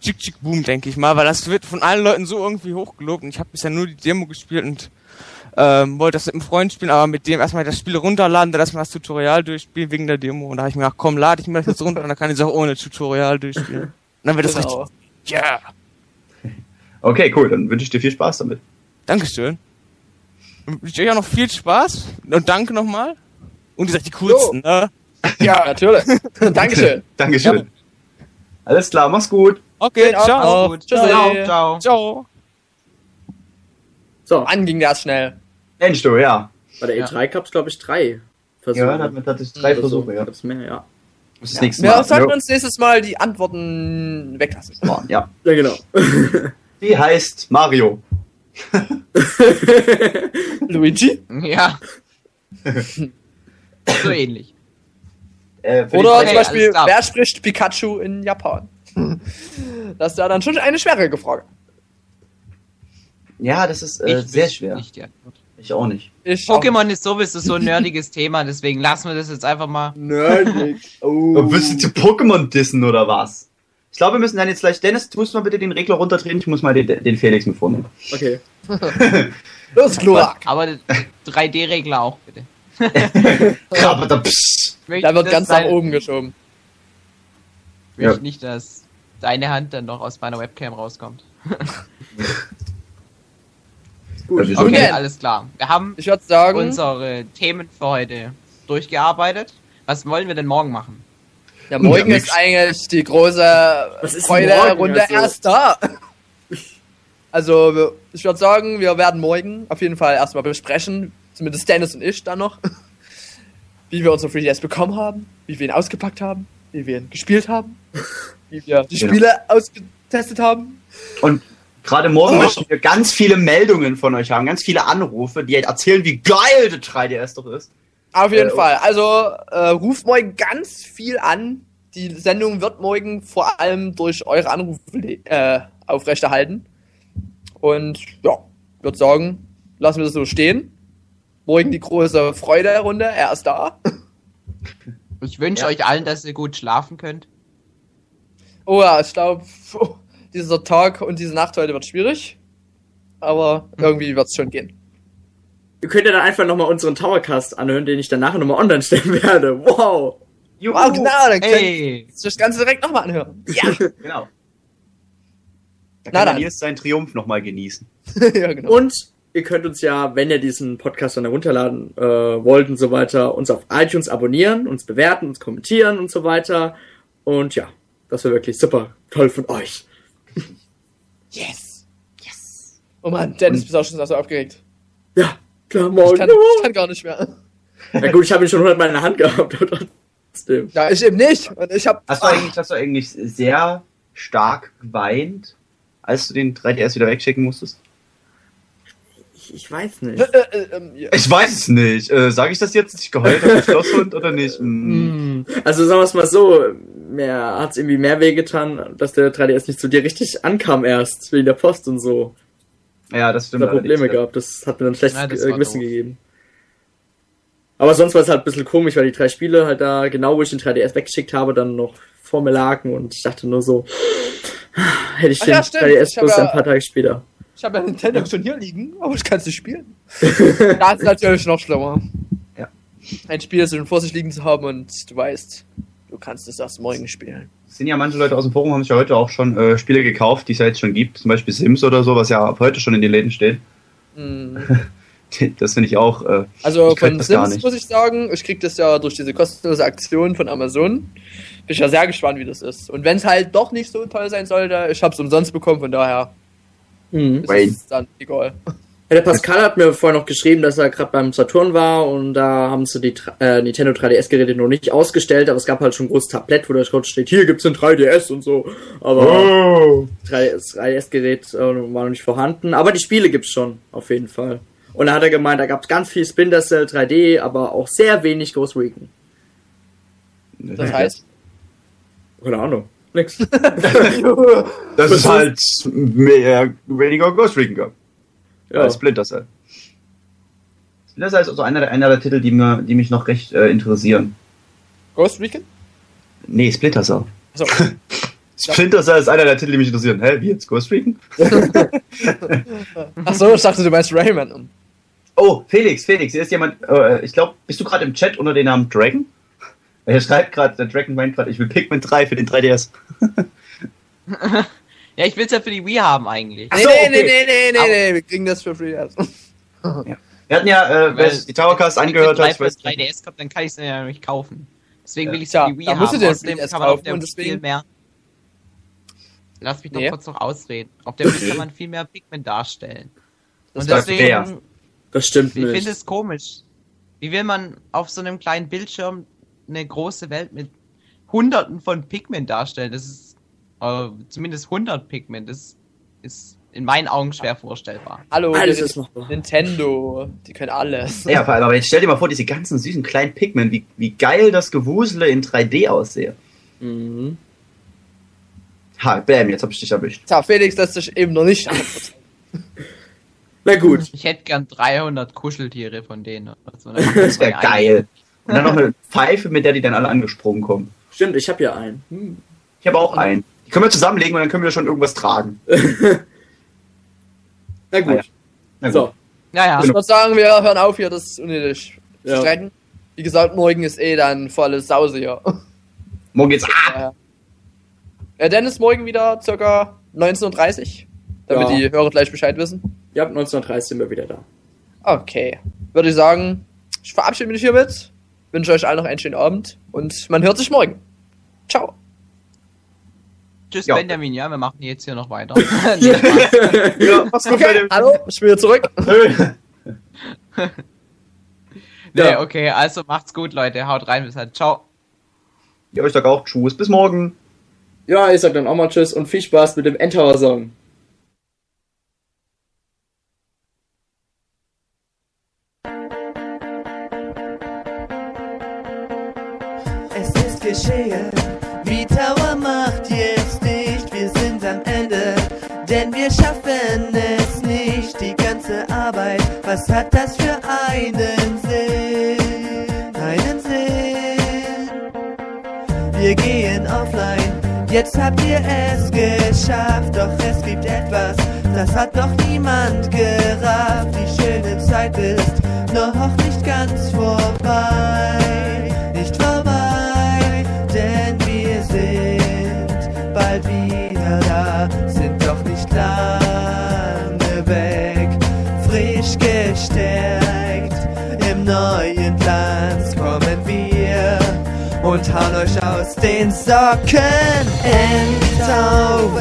E: Chick Chick Boom, denke ich mal, weil das wird von allen Leuten so irgendwie hochgelobt und ich habe bisher nur die Demo gespielt und ähm, wollte das mit einem Freund spielen, aber mit dem erstmal das Spiel runterladen, dann erstmal das Tutorial durchspielen wegen der Demo und da habe ich mir gedacht, komm, lade ich mir das jetzt runter und dann kann ich es auch ohne Tutorial durchspielen. Und dann wird das
C: Genau.
E: richtig. Ja,
B: Okay, cool, dann wünsche ich dir viel Spaß damit.
E: Dankeschön. Ich euch auch noch viel Spaß und danke nochmal. Und ihr seid die coolsten, ne?
C: Ja, natürlich. Dankeschön.
B: Dankeschön.
E: Ja.
B: Alles klar, mach's gut.
E: Okay,
C: Abend
E: ciao.
A: Gut.
C: Tschüss.
A: Ciao, ciao.
E: Ciao.
D: So,
C: Wann ging das schnell?
B: Mensch, du, ja.
D: bei der
A: Ja.
D: E3 gab's glaube ich drei Versuche.
B: Ja, damit hatte ich drei
D: so.
B: Versuche, ja.
D: Gab's mehr, ja.
B: Das nächste
C: Wir
B: Mal.
C: sollten
B: Jo.
C: uns nächstes Mal die Antworten weglassen.
B: Ja.
D: Ja, genau.
B: Die heißt Mario.
C: Luigi?
A: Ja. so ähnlich.
B: Äh,
C: Oder zum Beispiel, wer spricht Pikachu in Japan? Das ist ja dann schon eine schwierige Frage.
B: Ja, das ist äh,
A: Ich
B: sehr schwer.
A: Nicht, Antwort.
B: Ich auch nicht.
C: Ich
A: Pokémon ist sowieso so ein nerdiges Thema, deswegen lassen wir das jetzt einfach mal.
D: Nerdig.
B: Oh. Willst du zu Pokémon dissen oder was? Ich glaube, wir müssen dann jetzt gleich. Dennis, tust du mal bitte den Regler runterdrehen? Ich muss mal den, den Felix mit vornehmen.
D: Okay.
C: Los, Klorak.
A: Aber 3D-Regler auch bitte.
B: Aber da,
C: Da wird ganz nach oben geschoben.
A: Ich möchte
B: Ja.
A: nicht, dass deine Hand dann noch aus meiner Webcam rauskommt.
D: Gut.
A: Okay,
C: Okay.
A: alles klar. Wir haben
C: Ich sagen,
A: unsere Themen für heute durchgearbeitet. Was wollen wir denn morgen machen?
C: Ja, morgen
B: Ja,
C: ist eigentlich die große Freude-Runde?
D: Also-
C: erst da. Also, ich würde sagen, wir werden morgen auf jeden Fall erstmal besprechen, zumindest Dennis und ich dann noch, wie wir unsere 3DS bekommen haben, wie wir ihn ausgepackt haben, wie wir ihn gespielt haben, wie wir die. Spiele ausgetestet haben.
B: Und gerade morgen möchten wir ganz viele Meldungen von euch haben, ganz viele Anrufe, die erzählen, wie geil der 3DS doch ist.
C: Auf jeden
B: Äh,
C: Fall. Also äh, ruft morgen ganz viel an. Die Sendung wird morgen vor allem durch eure Anrufe äh, aufrechterhalten. Und ja, würde sagen, lassen wir das so stehen. Morgen die große Freude-Runde. Er ist da.
A: Ich wünsche
B: Ja.
A: euch allen, dass ihr gut schlafen könnt.
C: Oh ja, ich glaube, dieser Tag und diese Nacht heute wird schwierig. Aber irgendwie wird es schon gehen.
D: Ihr könnt ja dann einfach nochmal unseren Towercast anhören, den ich dann nachher nochmal online stellen werde. Wow.
B: Juhu.
C: Wow, genau, dann könnt ihr das Ganze direkt nochmal anhören. Ja.
B: Genau. Da
C: Na
B: kann
C: dann.
B: Nils seinen Triumph nochmal genießen.
C: ja, genau.
D: Und ihr könnt uns ja, wenn ihr diesen Podcast dann herunterladen äh, wollt und so weiter, uns auf iTunes abonnieren, uns bewerten, uns kommentieren und so weiter. Und ja, das wäre wirklich super toll von euch.
A: Yes!
C: oh Mann, Dennis, bist auch schon so aufgeregt.
D: Ja, klar,
C: Ich kann, ich kann gar nicht mehr.
D: Na gut, ich habe ihn schon hundertmal in der Hand gehabt, trotzdem.
C: Ja, ich eben nicht. Und ich hab.
B: Hast du eigentlich, hast du eigentlich sehr stark geweint, als du den 3DS wieder wegschicken musstest?
D: Ich, weiß nicht.
C: Äh, äh, äh, ähm, ja.
B: Ich weiß es nicht. Äh, Sage ich das jetzt, dass ich geheult habe, Schlosshund oder nicht? Hm.
D: Also sagen wir es mal so, mir hat's irgendwie mehr wehgetan, dass der 3DS nicht zu dir richtig ankam erst, wegen der Post und so.
B: Ja, das stimmt.
D: da Probleme gehabt. Das hat mir dann
A: Ja, war
D: Gewissen
A: doof.
D: gegeben. Aber sonst war es halt ein bisschen komisch, weil die drei Spiele halt da, genau wo ich den 3DS weggeschickt habe, dann noch vor mir lagen und ich dachte nur so, hätte ich
C: Ach
D: den
C: ja, stimmt.
D: 3DS
C: Ich hab
D: bloß
C: ja-
D: ein paar Tage später.
C: Ich habe ja Nintendo schon hier liegen, aber ich kann es nicht spielen. das ist natürlich noch schlimmer.
B: Ja.
C: Ein Spiel schon vor sich liegen zu haben und du weißt, du kannst es erst morgen spielen.
B: Es sind ja manche Leute aus dem Forum, haben sich ja heute auch schon äh, Spiele gekauft, die es ja jetzt schon gibt. Zum Beispiel Sims oder so, was ja ab heute schon in den Läden steht.
C: Hm.
B: Das finde ich auch. Äh,
C: Also
B: Ich
C: von
B: das gar
C: Sims
B: nicht.
C: muss ich sagen, ich krieg das ja durch diese kostenlose Aktion von Amazon. Bin ich ja sehr gespannt, wie das ist. Und wenn es halt doch nicht so toll sein sollte, ich hab's umsonst bekommen, von daher
D: Mhm.
C: ist es dann egal.
D: Der Pascal hat mir vorher noch geschrieben, dass er gerade beim Saturn war und da haben sie die äh, Nintendo 3DS-Geräte noch nicht ausgestellt, aber es gab halt schon ein großes Tablett, wo da drauf steht, hier gibt's ein 3DS und so. Aber
B: oh.
D: 3DS 3DS-Gerät äh, war noch nicht vorhanden. Aber die Spiele gibt's schon, auf jeden Fall. Und da hat er gemeint, da gab's ganz viel Splinter Cell 3D, aber auch sehr wenig Ghost Recon.
C: Das heißt,
D: Keine Ahnung. Nix.
B: Das ist halt mehr, weniger Ghost Recon gab.
D: Ja.
B: Als Splinter Cell. Splinter Cell ist also einer der, einer der Titel, die, mir, die mich noch recht äh, interessieren.
C: Ghost Recon?
B: Nee, Splinter Cell.
C: Achso.
B: Splinter Cell ist einer der Titel, die mich interessieren. Hä, wie jetzt? Ghost Recon?
C: Achso, ich dachte, du meinst Rayman.
B: Oh, Felix, Felix, hier ist jemand, äh, ich glaube, bist du gerade im Chat unter dem Namen Dragon? Er schreibt gerade, der Dragon meint gerade, ich will Pikmin 3 für den 3DS.
A: Ja, ich will's ja für die Wii haben eigentlich.
B: Ach
C: Nee,
B: so,
C: nee,
B: okay.
C: nee, nee, nee, nee, nee, wir kriegen das für free. Also.
B: Wir hatten ja, äh, wer die Towercast
A: Wenn
B: angehört hat, ich weiß
A: das 3DS kommt, dann kann ich es ja nicht kaufen. Deswegen
B: Ja.
A: will ich es
C: Tja,
A: für die Wii haben.
C: musst du
A: Außerdem
C: 3DS
A: kann man auf Wii
C: deswegen-
A: viel mehr... Lass mich doch
C: Nee.
A: kurz noch ausreden. Auf der Wii kann man viel mehr Pigment darstellen.
B: Das
A: Und deswegen,
B: wer?
D: Das stimmt
A: ich
D: nicht.
A: finde es komisch. Wie will man auf so einem kleinen Bildschirm eine große Welt mit hunderten von Pigment darstellen? Das ist, äh, zumindest 100 Pigment. Das ist in meinen Augen schwer vorstellbar.
C: Hallo,
D: Alles ist machbar.
C: Nintendo, die können alles.
B: Ja, vor allem, aber jetzt stell dir mal vor, diese ganzen süßen kleinen Pikmin, wie, wie geil das Gewusele in 3D aussehe.
D: Mhm.
B: Ha, bam, jetzt hab ich dich erwischt.
C: Tja, Felix lässt sich eben noch nicht an.
D: Na gut.
A: Ich hätte gern 300 Kuscheltiere von denen. Also,
B: Das wäre geil. Und dann noch eine Pfeife, mit der die dann alle angesprungen kommen.
D: Stimmt, ich habe ja einen. Hm.
B: Ich habe auch einen. Die können wir zusammenlegen und dann können wir schon irgendwas tragen.
D: Na gut.
B: Ah, ja. Na gut.
D: So.
A: Naja,
C: Ich würde sagen, wir hören auf hier, das ist unnötig zu
D: Ja.
C: strecken. Wie gesagt, morgen ist eh dann volle Sause hier.
B: Morgen geht's ab.
C: Ja. Ja, Dennis morgen wieder circa 19.30 Uhr, damit
D: Ja.
C: die Hörer gleich Bescheid wissen.
D: Ja, ab 1930 sind wir wieder da.
C: Okay. Würde ich sagen, ich verabschiede mich hiermit, wünsche euch allen noch einen schönen Abend und man hört sich morgen. Ciao.
A: Tschüss
B: Ja.
A: Benjamin, ja, wir machen jetzt hier noch weiter.
B: Ja, mach's gut,
C: Okay, hallo, ich bin wieder zurück.
A: Nee,
D: Ja.
A: okay, also macht's gut, Leute. Haut rein, bis halt. Ciao.
B: Ja, ich sag auch Tschüss. Bis morgen.
D: Ja, ich sag dann auch mal Tschüss und viel Spaß mit dem Endtower Song.
F: Es ist geschehen, wie Tower denn wir schaffen es nicht. Die ganze Arbeit, was hat das für einen Sinn? Einen Sinn. Wir gehen offline, jetzt habt ihr es geschafft. Doch es gibt etwas, das hat noch niemand gerafft. Und hauen euch aus den Socken. Endtower,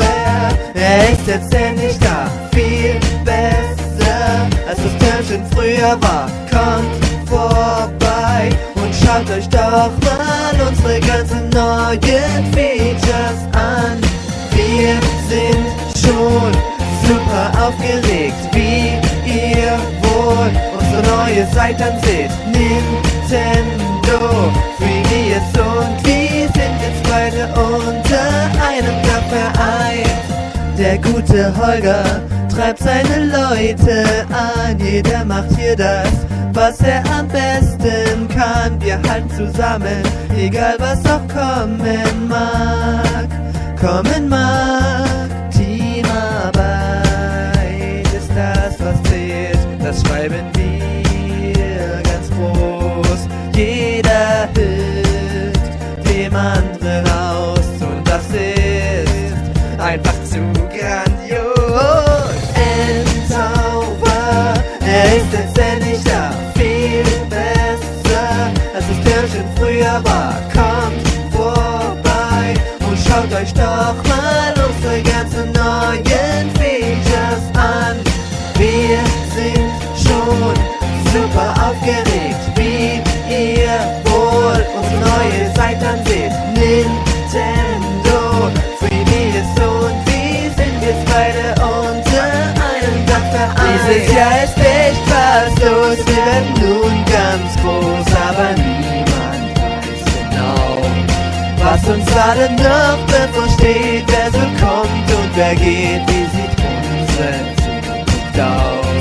F: er ist jetzt endlich da, viel besser als das Törnchen früher war. Kommt vorbei und schaut euch doch mal unsere ganzen neuen Features an. Wir sind schon super aufgeregt, wie ihr wohl unsere neue Seite dann seht. Nintendo, gute Holger treibt seine Leute an, jeder macht hier das, was er am besten kann. Wir halten zusammen, egal was auch kommen mag, kommen mag. Teamarbeit ist das, was zählt, das schreiben wir ganz groß. Jeder hilft dem anderen Dieses Jahr ist echt was los, wir werden nun ganz groß, aber niemand weiß genau, was uns alle noch bevorsteht, wer so kommt und wer geht, wie sieht unsere Zukunft aus.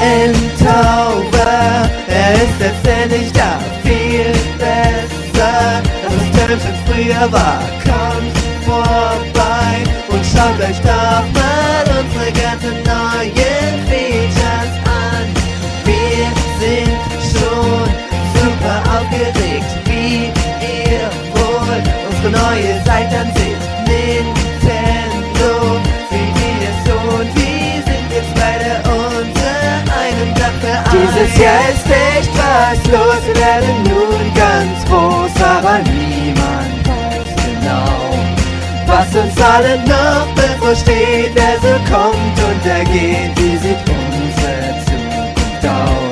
F: Endtower, er ist letztendlich da, früher war. Kommt vorbei und schaut euch doch mal unsere ganzen neuen Features an. Wir sind schon super aufgeregt, wie ihr wohl unsere neue Seite seht. Nintendo, 3DS und wir sind jetzt beide unter einem Dach vereint. Dieses Jahr ist echt was los, wir werden nun ganz uns allen noch bevorsteht, der so kommt und er geht, wie sieht unsere Zukunft aus?